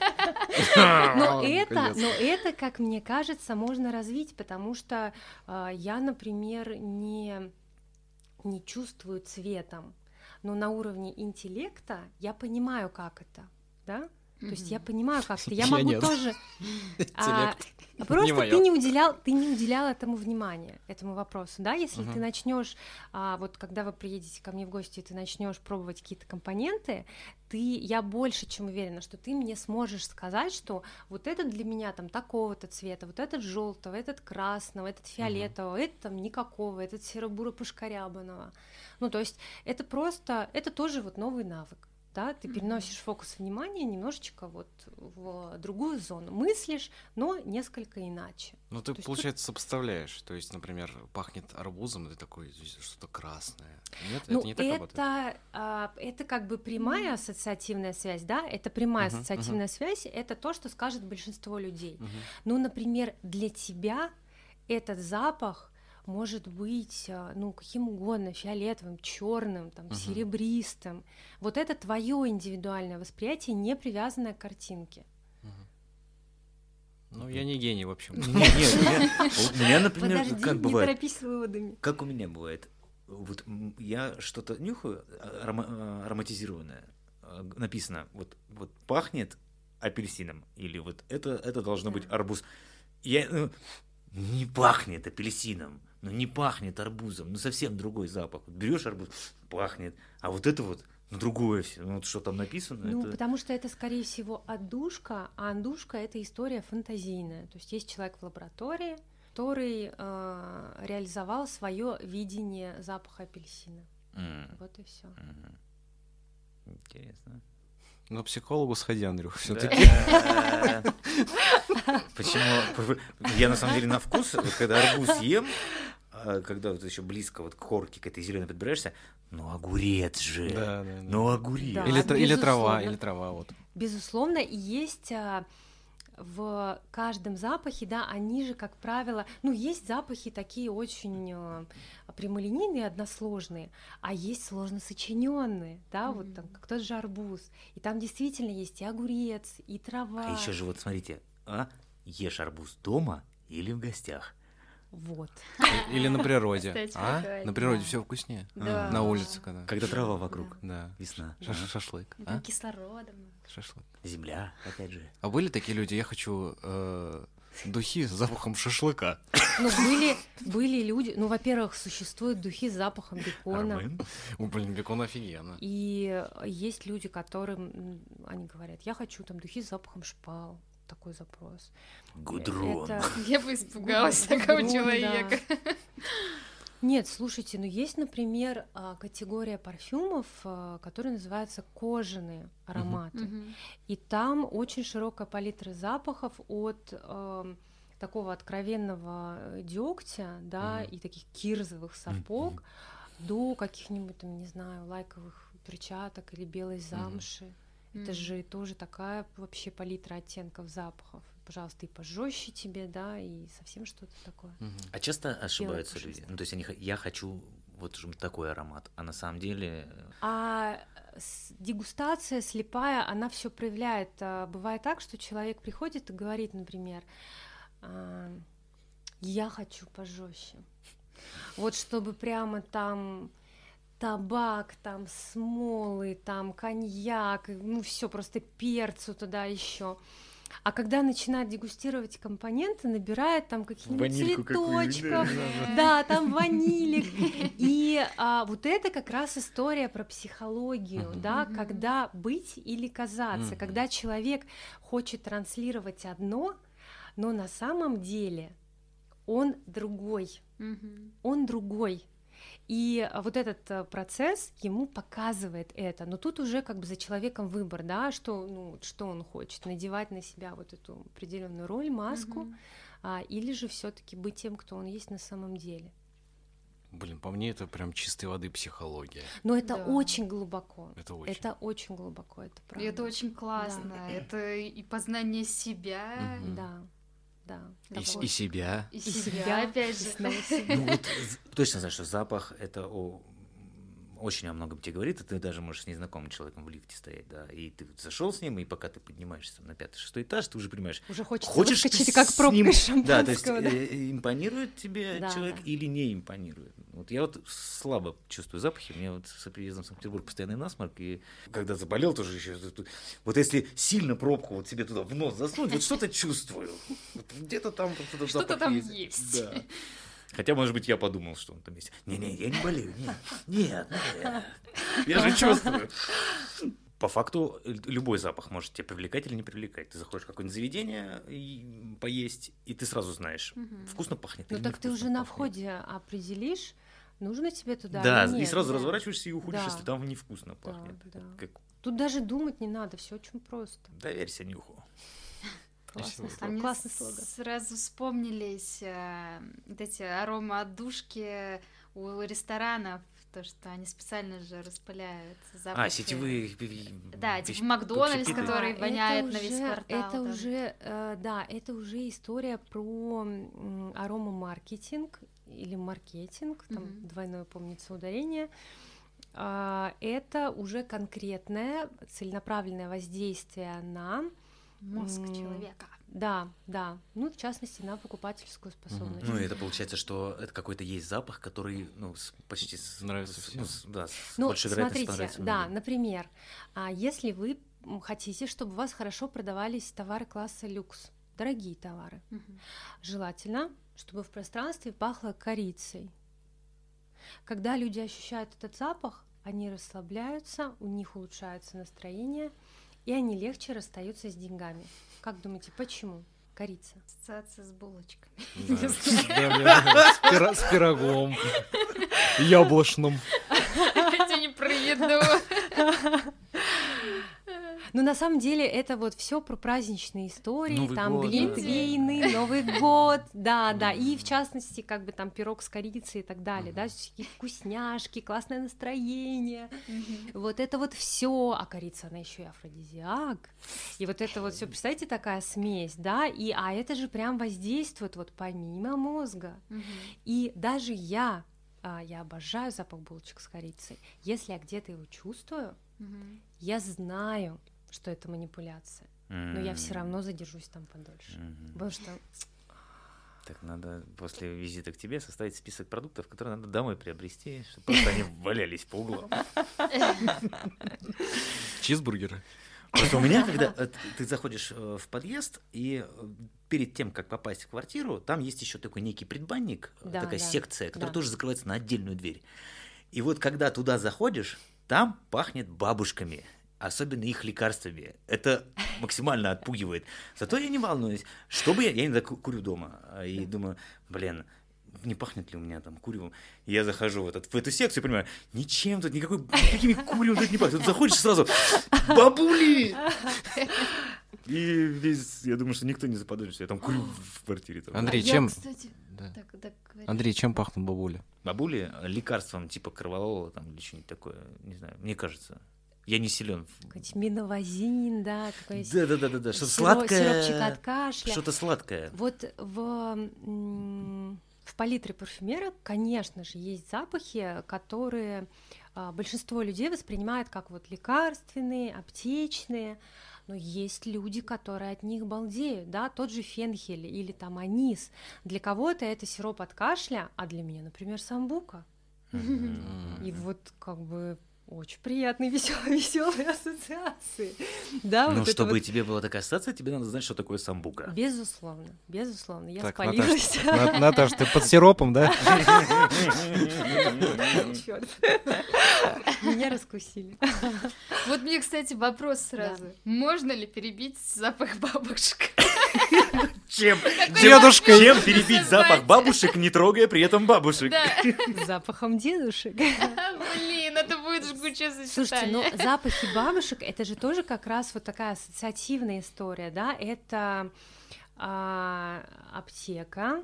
Но это, но это, как мне кажется, можно развить, потому что э, я, например, не не чувствую цветом, но на уровне интеллекта я понимаю, как это, да? То есть я понимаю, как это. Я, я могу нет. тоже. а, просто не ты не уделял, ты не уделял этому внимания, этому вопросу, да? Если uh-huh. ты начнешь, а, вот когда вы приедете ко мне в гости, ты начнешь пробовать какие-то компоненты, ты, я больше чем уверена, что ты мне сможешь сказать, что вот этот для меня там такого-то цвета, вот этот желтого, этот красного, этот фиолетового, uh-huh. этот там никакого, этот серо-буро-пушкарябаного. Ну, то есть это просто, это тоже вот новый навык да, ты переносишь фокус внимания немножечко вот в другую зону, мыслишь, но несколько иначе. Ну ты, то получается, тут... сопоставляешь, то есть, например, пахнет арбузом, и ты такой, что-то красное. Нет, ну, это не так это, работает? А, это как бы прямая ассоциативная связь, да, это прямая uh-huh, ассоциативная uh-huh. связь, это то, что скажет большинство людей. Uh-huh. Ну, например, для тебя этот запах может быть, а, ну, каким угодно, фиолетовым, черным, там, uh-huh. серебристым. Вот это твое индивидуальное восприятие, не привязанное к картинке. Ну, я не гений, в общем. Нет, нет, у меня, например, Подожди, как бывает. не торопись с выводами. Как у меня бывает. Вот я что-то нюхаю арома- ароматизированное, а, написано, вот, вот пахнет апельсином, или вот это, это должно быть арбуз. Я, ну, не пахнет апельсином. Ну не пахнет арбузом, ну совсем другой запах. Вот берешь арбуз, пахнет, а вот это вот ну, другое все. Ну, вот что там написано. Ну, это... потому что это, скорее всего, отдушка, а отдушка — это история фантазийная. То есть есть человек в лаборатории, который э, реализовал свое видение запаха апельсина. М, Вот и все. мгм. Интересно. Ну, к психологу сходи, Андрюх, все таки Да. Почему? Я на самом деле на вкус, когда арбуз ем, а, когда вот еще близко вот к корке, к этой зеленой подбираешься, ну огурец же, Да, да, да. ну огурец. Да. Или, тр- или трава, или трава, вот. Безусловно, и есть а, в каждом запахе, да, они же, как правило, ну, есть запахи такие очень а, прямолинейные, односложные, а есть сложно сочиненные, да, вот там, как тот же арбуз. И там действительно есть и огурец, и трава. А еще же вот смотрите, а ешь арбуз дома или в гостях? Вот. И- Или на природе. Кстати, А? бывает, На природе да. все вкуснее. Да. На улице, когда. Когда трава вокруг, Да. весна. Шашлык. И а? много. Шашлык. земля, опять же. А были такие люди, я хочу э, духи с запахом шашлыка. Ну, были, были люди, ну, во-первых, существуют духи с запахом бекона. Армен? О, блин, бекон офигенно. И есть люди, которым они говорят, я хочу там духи с запахом шпал. Такой запрос. Гудрон. Это- Я бы испугалась Гудрон, такого да. Нет, слушайте, ну есть, например, а, категория парфюмов, а, которые называются кожаные ароматы. Мгм. И там очень широкая палитра запахов от эм, такого откровенного дегтя, да, Мгм. и таких кирзовых сапог до каких-нибудь, там, не знаю, лайковых перчаток или белой замши. Это Мгм. же тоже такая вообще палитра оттенков запахов. Пожалуйста, и пожестче тебе, да, и совсем что-то такое. Мгм. А часто ошибаются люди? Ну, то есть они, я хочу вот такой аромат, а на самом деле... э, А дегустация слепая, она все проявляет. А, Бывает так, что человек приходит и говорит, например, а, я хочу пожестче. Вот чтобы прямо там табак, там смолы, там коньяк, ну все, просто перцу туда еще. А когда начинает дегустировать компоненты, набирает там каких-нибудь какую-нибудь, цветочков, да. там ванилик. И а, вот это как раз история про психологию, да, когда быть или казаться, когда человек хочет транслировать одно, но на самом деле он другой, он другой. И а, вот этот а, процесс ему показывает это. Но тут уже как бы за человеком выбор, да, что, ну, что он хочет, надевать на себя вот эту определенную роль, маску, Мгм. а, или же все-таки быть тем, кто он есть на самом деле. Блин, по мне это прям чистой воды психология. Но это Да. очень глубоко. Это очень. Это очень глубоко, это И правда. это очень классно. Это и познание себя, Мгм. Да, да. И, и себя. и, И себя, опять же. Ну вот точно знаю, что запах это о очень о многом тебе говорит, и ты даже можешь с незнакомым человеком в лифте стоять, да, и ты зашел с ним, и пока ты поднимаешься на пятый-шестой этаж, ты уже понимаешь, Уже хочется хочешь выскочить, как пробка ним- из да, то есть шампанского. да. э, импонирует тебе Да, человек да. или не импонирует. Вот я вот слабо чувствую запахи, у меня вот с приездом в Санкт-Петербург постоянный насморк, и когда заболел тоже еще, вот если сильно пробку вот себе туда в нос засунуть, вот что-то чувствую, Вот где-то там Что-то запах там есть. Да. Хотя, может быть, я подумал, что он там есть. Не-не, я не болею. Нет, нет, нет. Я же чувствую. По факту, любой запах может тебя привлекать или не привлекать. Ты заходишь в какое-нибудь заведение и поесть, и ты сразу знаешь, Мгм. вкусно пахнет Ну так ты уже на пахнет. входе определишь, нужно тебе туда Да, или и нет, сразу да. разворачиваешься и уходишь, Да. если там невкусно Да, пахнет. да. Как Тут даже думать не надо, все очень просто. доверься нюху. Классный. А мне Классный слоган. сразу вспомнились э, вот эти аромаотдушки у ресторанов, то, что они специально же распыляют запахи. А, сетевые... Да, типа Макдональдс, который это воняет на весь уже- квартал, Это там. уже, э, да, это уже история про м, аромамаркетинг или маркетинг, там Мгм. двойное, помнится, ударение. А, Это уже конкретное целенаправленное воздействие на, Мозг человека. да, да, ну, в частности, на покупательскую способность. Ну, и это получается, что это какой-то есть запах, который, ну, с- почти с, Нравится с- всем. ну, с- да, с Ну, большей смотрите, понравится да, многим. например, а если вы хотите, чтобы у вас хорошо продавались товары класса люкс, дорогие товары, Мгм. желательно, чтобы в пространстве пахло корицей. Когда люди ощущают этот запах, они расслабляются, у них улучшается настроение, и они легче расстаются с деньгами. Как думаете, почему? Корица. Ассоциация с булочками. С пирогом. Яблочным. Это не про еду. Но на самом деле это вот все про праздничные истории, Новый там год, да. глинтвейны, Новый год, да, да, и в частности как бы там пирог с корицей и так далее, да, всякие вкусняшки, классное настроение, вот это вот все, а корица она еще и афродизиак, и вот это вот все, представьте, такая смесь, да, и а это же прям воздействует вот помимо мозга, и даже я, а, я обожаю запах булочек с корицей, если я где-то его чувствую, я знаю, что это манипуляция, но я все равно задержусь там подольше. Мгм. Потому что Так надо после визита к тебе составить список продуктов, которые надо домой приобрести, чтобы просто они валялись по углам. Чизбургеры. Просто у меня, когда э, ты заходишь э, в подъезд, и э, перед тем, как попасть в квартиру, там есть еще такой некий предбанник, Да, такая да, секция, которая да. тоже закрывается на отдельную дверь. И вот когда туда заходишь, там пахнет бабушками, особенно их лекарствами. Это максимально отпугивает. Зато я не волнуюсь. Что бы я... Я иногда ку- курю дома. а, И думаю, блин, не пахнет ли у меня там куревом? Я захожу в, этот, в эту секцию и понимаю, ничем тут, никакой, никакими куревом тут не пахнет. Тут заходишь и сразу, бабули! И весь, я думаю, что никто не заподозрит, что я там курю в квартире. Там. Андрей, А я, чем... кстати, Да. так, так. Андрей, чем пахнут бабули? Бабули лекарством типа корвалола там или что-нибудь такое, не знаю, мне кажется. Я не силен. какой-нибудь миновазин, да, какой Да, да, да, да, да. Что-то сладкое. сиропчик от кашля. Что-то сладкое. Вот в, в палитре парфюмера, конечно же, есть запахи, которые а, большинство людей воспринимает как вот лекарственные, аптечные, но есть люди, которые от них балдеют, да, тот же фенхель или там анис. Для кого-то это сироп от кашля, а для меня, например, самбука. И вот как бы очень приятные, веселые, веселые ассоциации. Да, Ну, вот чтобы вот тебе была такая ассоциация, тебе надо знать, что такое самбука. Безусловно, безусловно, я Так, спалилась. На- Наташ, ты под сиропом, да? Чёрт. Меня раскусили. Вот мне, кстати, вопрос сразу. Можно ли перебить запах бабушек? Чем? Дедушкой. Чем перебить запах бабушек, не трогая при этом бабушек? Запахом дедушек. Жгучее Слушайте, ну сочетание. запахи бабушек это же тоже как раз вот такая ассоциативная история, да? Это а, аптека,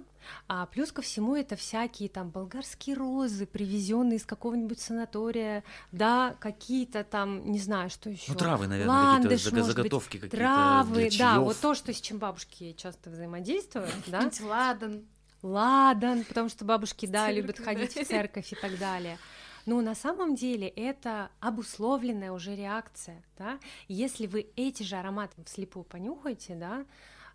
а плюс ко всему это всякие там болгарские розы, привезенные из какого-нибудь санатория, да, какие-то там, не знаю, что еще. Ну, травы, наверное, Ландыш, какие-то заготовки какие-то Травы, для да, вот то, что с чем бабушки часто взаимодействуют, да, ладан. ладан, потому что бабушки, да, любят ходить в церковь и так далее. Но на самом деле это обусловленная уже реакция, да. Если вы эти же ароматы вслепую понюхаете, да,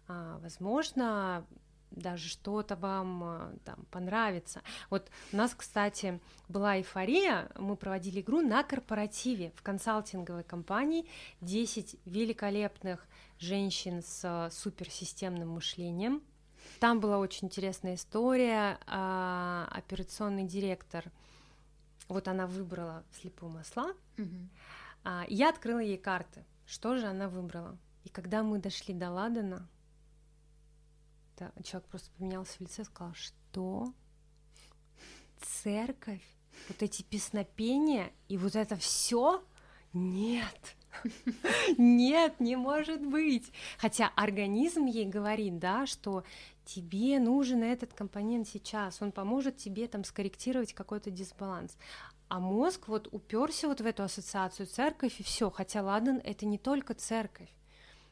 а, возможно, даже что-то вам а, там понравится. Вот у нас, кстати, была эйфория, мы проводили игру на корпоративе в консалтинговой компании 10 великолепных женщин с а, суперсистемным мышлением, там была очень интересная история. Операционный директор, вот она выбрала вслепую масла, Мгм. а, я открыла ей карты. Что же она выбрала? И когда мы дошли до Ладана, да, человек просто поменялся в лице и сказал, что церковь, вот эти песнопения и вот это все? Нет. Нет, не может быть. Хотя организм ей говорит, да, что тебе нужен этот компонент сейчас, он поможет тебе там скорректировать какой-то дисбаланс. А мозг вот уперся вот в эту ассоциацию церковь и все. Хотя ладан это не только церковь.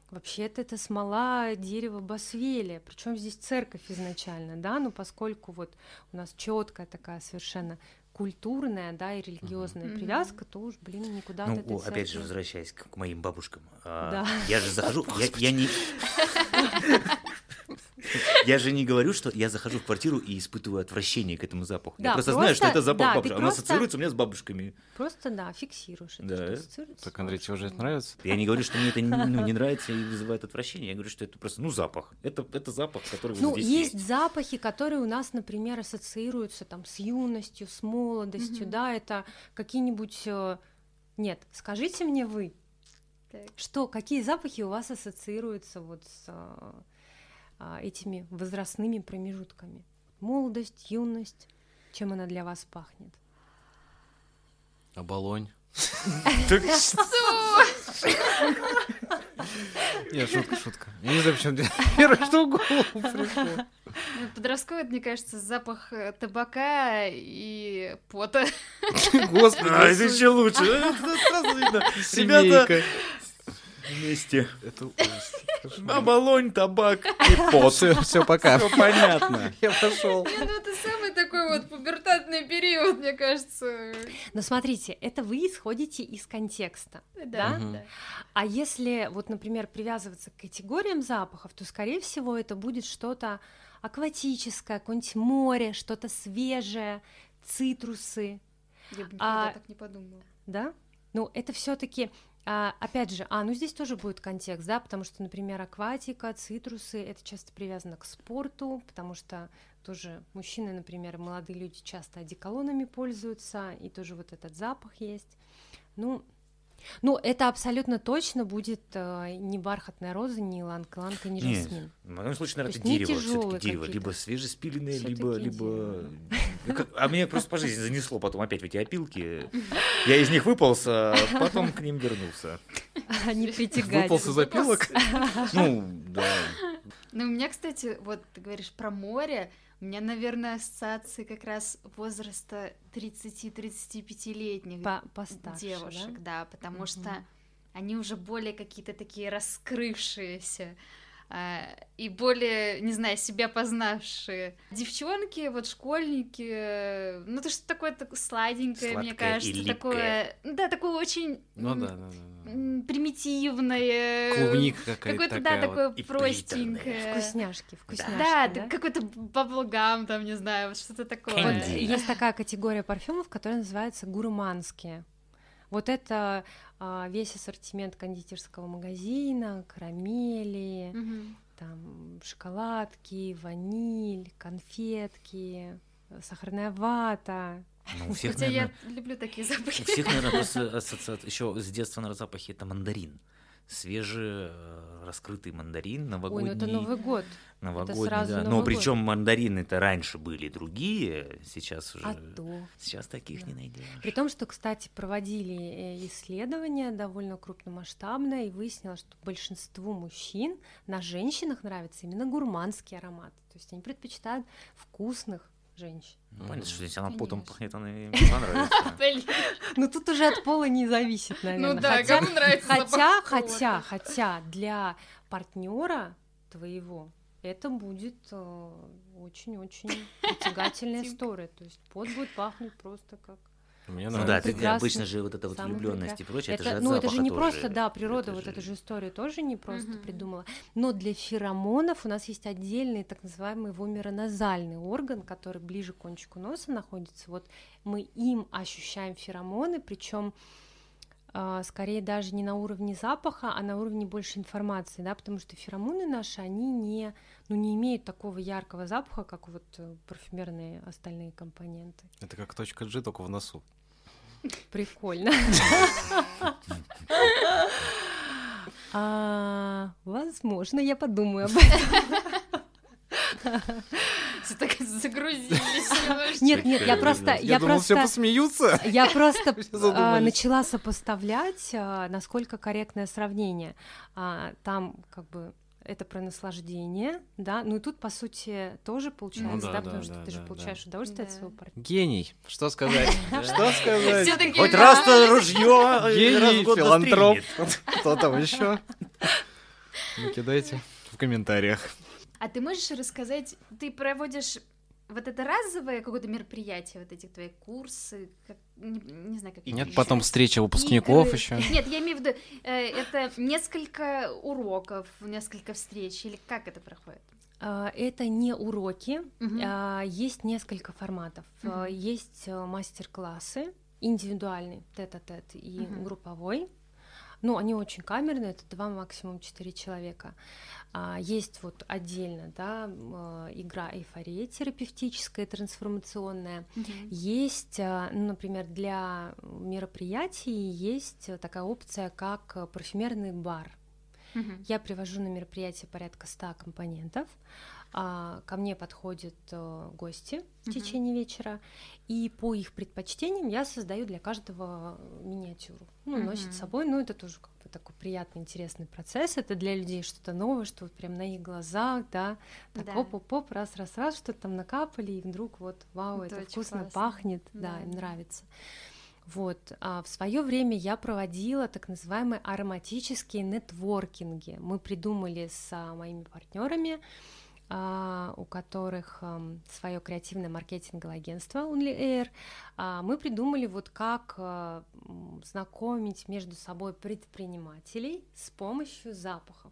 Вообще-то это смола дерева Басвеля, причем здесь церковь изначально, да, но поскольку вот у нас четкая такая совершенно культурная, да, и религиозная Мгм. привязка, то уж, блин, никуда Ну, от этой о, опять же, церкви. возвращаясь к, моим бабушкам. а, Да. Я же захожу, я, я не... Я же не говорю, что я захожу в квартиру и испытываю отвращение к этому запаху. Да, я просто, знаю, что просто- это запах да, бабушки. Он просто- ассоциируется у меня с бабушками. Просто, да, фиксируешь. это, Да. что ассоциируется Так, Андрей, тебе уже это нравится? Я не говорю, что мне это ну, не нравится и вызывает отвращение. Я говорю, что это просто, ну, запах. Это, это запах, который вот Ну, здесь есть запахи, которые у нас, например, ассоциируются там с юностью, с молодостью, Мгм. да, это какие-нибудь... э, Нет, скажите мне вы, Так. что, какие запахи у вас ассоциируются вот с а, этими возрастными промежутками? Молодость, юность, чем она для вас пахнет? Оболонь. Нет, шутка, шутка. Я не знаю, почему мне первое, что в голову пришло. Ну, Подростковый, мне кажется, запах э, табака и пота. Господи, А, это еще лучше. Сразу видно. Ребята. Вместе. Это ужас. Оболонь, табак и пот. Все, все, пока. Все понятно. Я пошел. Ну это самый такой вот пубертатный период, мне кажется. Но смотрите, это вы исходите из контекста. Да. А если, вот, например, привязываться к категориям запахов, то, скорее всего, это будет что-то акватическое, какое-нибудь море, что-то свежее, цитрусы, Я бы никогда А- так не подумала. да? Ну, это все-таки, опять же, а, ну здесь тоже будет контекст, да, потому что, например, акватика, цитрусы, это часто привязано к спорту, потому что тоже мужчины, например, молодые люди часто одеколонами пользуются, и тоже вот этот запах есть. Ну, ну, это абсолютно точно будет э, не бархатная роза, не ланка-ланка, не Нет, жасмин. в моем случае, наверное, это дерево. Все-таки дерево. Либо свежеспиленное, либо, либо... дерево. Ну, А меня просто по жизни занесло потом опять в эти опилки. Я из них выполз, а потом к ним вернулся. Они притягательны. Выполз из опилок. Ну, да. Ну, у меня, кстати, вот ты говоришь про море, у меня, наверное, ассоциации как раз возраста 30-35-летних По- постарше, девушек, да? да, потому Мгм. что они уже более какие-то такие раскрывшиеся и более, не знаю, себя познавшие. Девчонки, вот школьники, ну это что такое так сладенькое, мне Сладкое и кажется, такое, ну да, такое очень Ну да, да, да, да. примитивное. Клубника какая-то Какое-то, да, вот. такое И простенькое. Вкусняшки, вкусняшки. Да, да? да, какой-то баблгам, там, не знаю, вот что-то такое. Вот Candy. есть такая категория парфюмов, которая называется гурманские. Вот это а, весь ассортимент кондитерского магазина, карамели, Мгм. там шоколадки, ваниль, конфетки, сахарная вата. Ну, у всех, Хотя наверное, я люблю такие запахи. у всех, наверное, просто ассоциация. Еще с детства, наверное, запахи это мандарин. Свежий, э, мандарин, Ой, новогодний. ну это Новый год. новогодний, сразу да. Новый Но год. причем мандарины-то раньше были другие, сейчас уже. А то. Сейчас таких Да. не найдешь. При том, что, кстати, проводили э, исследования довольно крупномасштабное, и выяснилось, что большинству мужчин на женщинах нравится именно гурманский аромат. То есть они предпочитают вкусных женщин. Ну, понятно, что если она потом пахнет, она им понравится. Ну тут уже от пола не зависит, наверное. Ну да, хотя, кому нравится хотя, хотя, хотя для партнера твоего это будет э, очень-очень притягательная история. То есть пот будет пахнуть просто как Мне Ну да, прекрасный- обычно же вот эта вот самый влюбленность и прочее, это, Это, же от ну, это же не тоже. просто, да, природа Это вот же- эту же историю тоже не просто Мгм. придумала. Но для феромонов у нас есть отдельный так называемый вомероназальный орган, который ближе к кончику носа находится. Вот мы им ощущаем феромоны, причем скорее даже не на уровне запаха, а на уровне больше информации, да, потому что феромоны наши, они не, ну, не имеют такого яркого запаха, как вот э, парфюмерные остальные компоненты. Это как точка G, только в носу. Прикольно. А, Возможно, я подумаю об этом. Все так загрузились. Нет, нет, я просто, Я, я думал, все просто, посмеются. я просто а, начала сопоставлять, а, насколько корректное сравнение. А, Там как бы это про наслаждение, да, ну и тут, по сути, тоже получается, да, да, да, потому что да, ты же да, получаешь да. удовольствие от Да. своего партнера. Гений. Что сказать? Что сказать? Хоть да. раз-то ружье Гений, филантроп. Кто там еще? Накидайте в комментариях. А ты можешь рассказать, ты проводишь вот это разовое какое-то мероприятие, вот эти твои курсы, как- не, не знаю, как Нет, потом встреча выпускников Игры. еще. Нет, я имею в виду, э, это несколько уроков, несколько встреч, или как это проходит? А, Это не уроки, а, есть несколько форматов. А, Есть э, мастер-классы, индивидуальный, тет-а-тет и Мгм. групповой. Ну, они очень камерные, это два, максимум четыре человека. А, Есть вот отдельно, да, э, игра эйфория терапевтическая, трансформационная. Мгм. Есть, а, ну, например, для мероприятий есть такая опция, как парфюмерный бар. Мгм. Я привожу на мероприятие порядка 100 компонентов. А, Ко мне подходят э, гости в течение вечера, и по их предпочтениям я создаю для каждого миниатюру. Ну, носит Мгм. с собой, ну, это тоже как бы такой приятный, интересный процесс. Это для людей что-то новое, что вот прям на их глазах, да, так Да. оп-оп-оп, раз-раз-раз, что-то там накапали, и вдруг вот, вау, Это это, вкусно классно. пахнет, да, Да, им нравится. Вот, а в свое время я проводила так называемые ароматические нетворкинги. Мы придумали с а, моими партнерами, у которых свое креативное маркетинговое агентство Only Air, а, мы придумали вот как а, знакомить между собой предпринимателей с помощью запахов.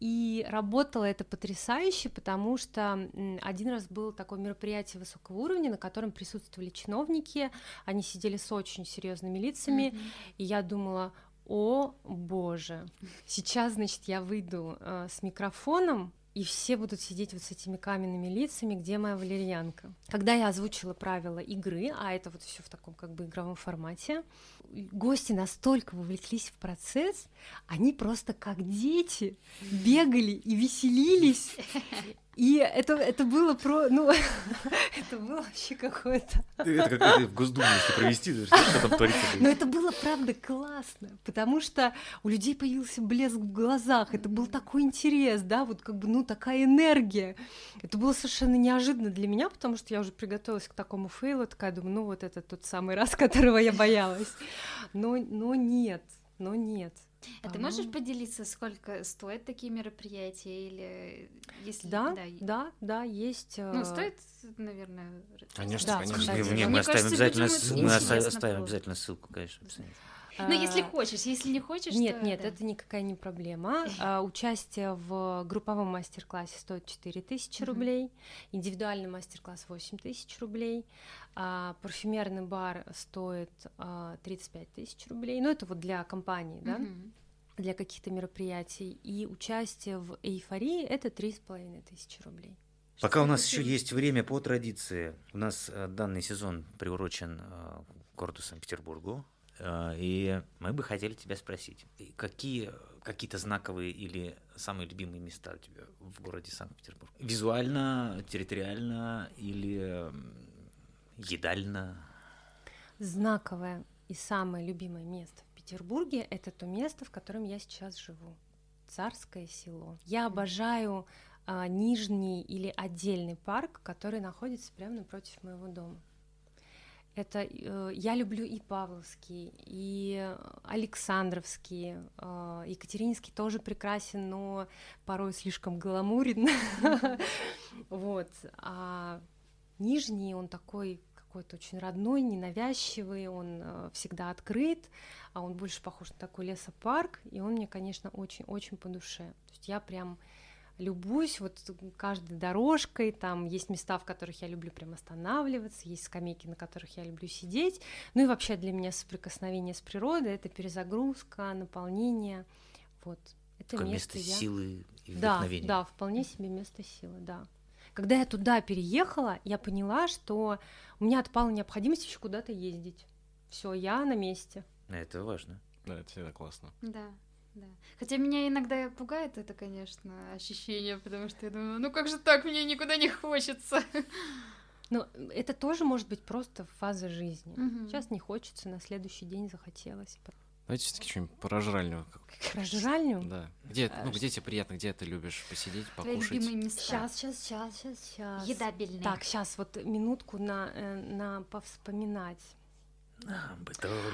И работало это потрясающе, потому что один раз было такое мероприятие высокого уровня, на котором присутствовали чиновники, они сидели с очень серьезными лицами, Мгм. и я думала, о боже, сейчас, значит, я выйду э, с микрофоном, и все будут сидеть вот с этими каменными лицами, где моя валерьянка. Когда я озвучила правила игры, а это вот все в таком как бы игровом формате, гости настолько вовлеклись в процесс, они просто как дети бегали и веселились. И это, это было про... Ну, это было вообще какое-то... Это как в Госдуму, если провести, что там творится. Но это было, правда, классно, потому что у людей появился блеск в глазах, это был такой интерес, да, вот как бы, ну, такая энергия. Это было совершенно неожиданно для меня, потому что я уже приготовилась к такому фейлу, такая думаю, ну, вот это тот самый раз, которого я боялась. Но, но нет, но нет. А ты можешь поделиться, сколько стоят такие мероприятия или если Да, да, да, есть. Ну, э, стоит, наверное. Конечно, Да, конечно. да. мы Мне оставим обязательно, мы оставим, обязательно ссылку, конечно. пацаны. Ну, если а, хочешь, если не хочешь, Нет, то нет, да. это никакая не проблема. А, Участие в групповом мастер-классе стоит 4 тысячи Мгм. рублей, индивидуальный мастер-класс 8 тысяч рублей, а парфюмерный бар стоит а, 35 тысяч рублей. Ну, это вот для компании, да, для каких-то мероприятий. И участие в эйфории это 3,5 тысячи рублей. Пока у нас Что еще есть время по традиции, у нас э, данный сезон приурочен э, к городу Санкт-Петербургу, и мы бы хотели тебя спросить, какие какие-то знаковые или самые любимые места у тебя в городе Санкт-Петербург? Визуально, территориально или едально? Знаковое и самое любимое место в Петербурге — это то место, в котором я сейчас живу. Царское село. Я обожаю а, нижний или отдельный парк, который находится прямо напротив моего дома. Это э, я люблю и Павловский, и Александровский, э, Екатерининский тоже прекрасен, но порой слишком гламурен. Вот. А Нижний, он такой какой-то очень родной, ненавязчивый, он э, всегда открыт, а он больше похож на такой лесопарк, и он мне, конечно, очень-очень по душе. То есть я прям любуюсь вот каждой дорожкой, там есть места, в которых я люблю прям останавливаться, есть скамейки, на которых я люблю сидеть, ну и вообще для меня соприкосновение с природой — это перезагрузка, наполнение, вот. Это место, место я... силы и Да, вдохновения. да, вполне себе место силы, да. Когда я туда переехала, я поняла, что у меня отпала необходимость еще куда-то ездить. Все, я на месте. Это важно. Да, это всегда классно. Да, да. Хотя меня иногда пугает это, конечно, ощущение, потому что я думаю, ну как же так, мне никуда не хочется. Но это тоже может быть просто фаза жизни. Мгм. Сейчас не хочется, на следующий день захотелось. Давайте все-таки что-нибудь про жральню. Про жральню? Да. Где, А, ну, ш- где тебе приятно, где ты любишь посидеть, покушать? любимые места. Сейчас, сейчас, сейчас, сейчас, сейчас. Едабельные. Так, сейчас вот минутку на, э, на повспоминать.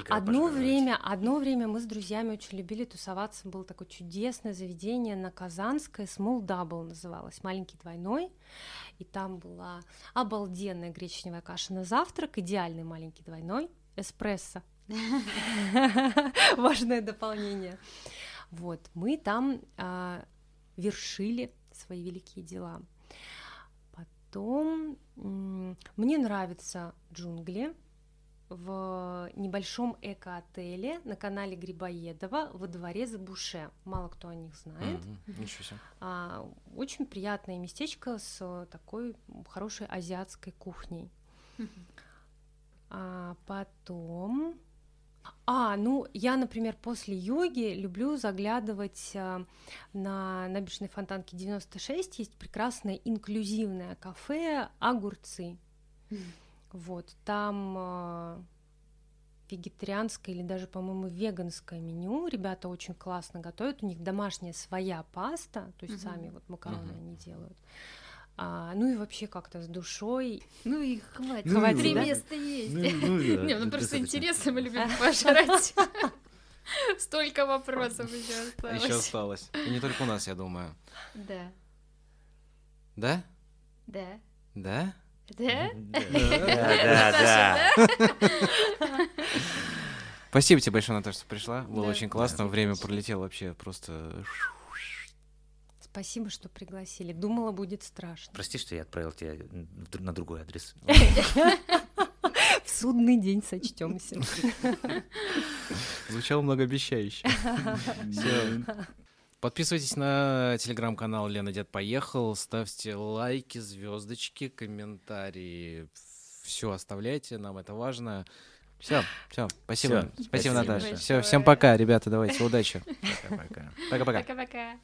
Одно время, одно время мы с друзьями очень любили тусоваться. Было такое чудесное заведение на Казанской, Small Double называлось, маленький двойной. И там была обалденная гречневая каша на завтрак, идеальный маленький двойной, эспрессо. Важное дополнение. Вот, мы там а, вершили свои великие дела. Потом мне нравятся джунгли в небольшом эко-отеле на канале Грибоедова во дворе за Буше. Мало кто о них знает. Мгм. Ничего себе. А, очень приятное местечко с такой хорошей азиатской кухней. А потом... А, ну, я, например, после йоги люблю заглядывать а, на набережной Фонтанки 96. Есть прекрасное инклюзивное кафе «Огурцы». Вот, там а, вегетарианское или даже, по-моему, веганское меню. Ребята очень классно готовят. У них домашняя своя паста, то есть Мгм. сами вот макароны Мгм. они делают. А, ну и вообще как-то с душой. Ну и хватит. Ну и Три да. места есть. Ну, ну да, Не, ну просто интересно, мы любим пожрать. Столько вопросов еще Еще осталось. осталось. И не только у нас, я думаю. Да, Да? да, Да? да. Да, да, да. Спасибо тебе большое, Наташа, что пришла. Было очень классно. Время пролетело вообще просто... Спасибо, что пригласили. Думала, будет страшно. Прости, что я отправил тебя на другой адрес. В судный день сочтемся. Звучало многообещающе. Всё. Подписывайтесь на телеграм-канал Лена Дед Поехал, ставьте лайки, звездочки, комментарии. Все оставляйте, нам это важно. Все, все, спасибо. Спасибо, спасибо Наташа. большое. Все, всем пока, ребята, давайте, удачи. Пока-пока. Пока-пока. Пока-пока.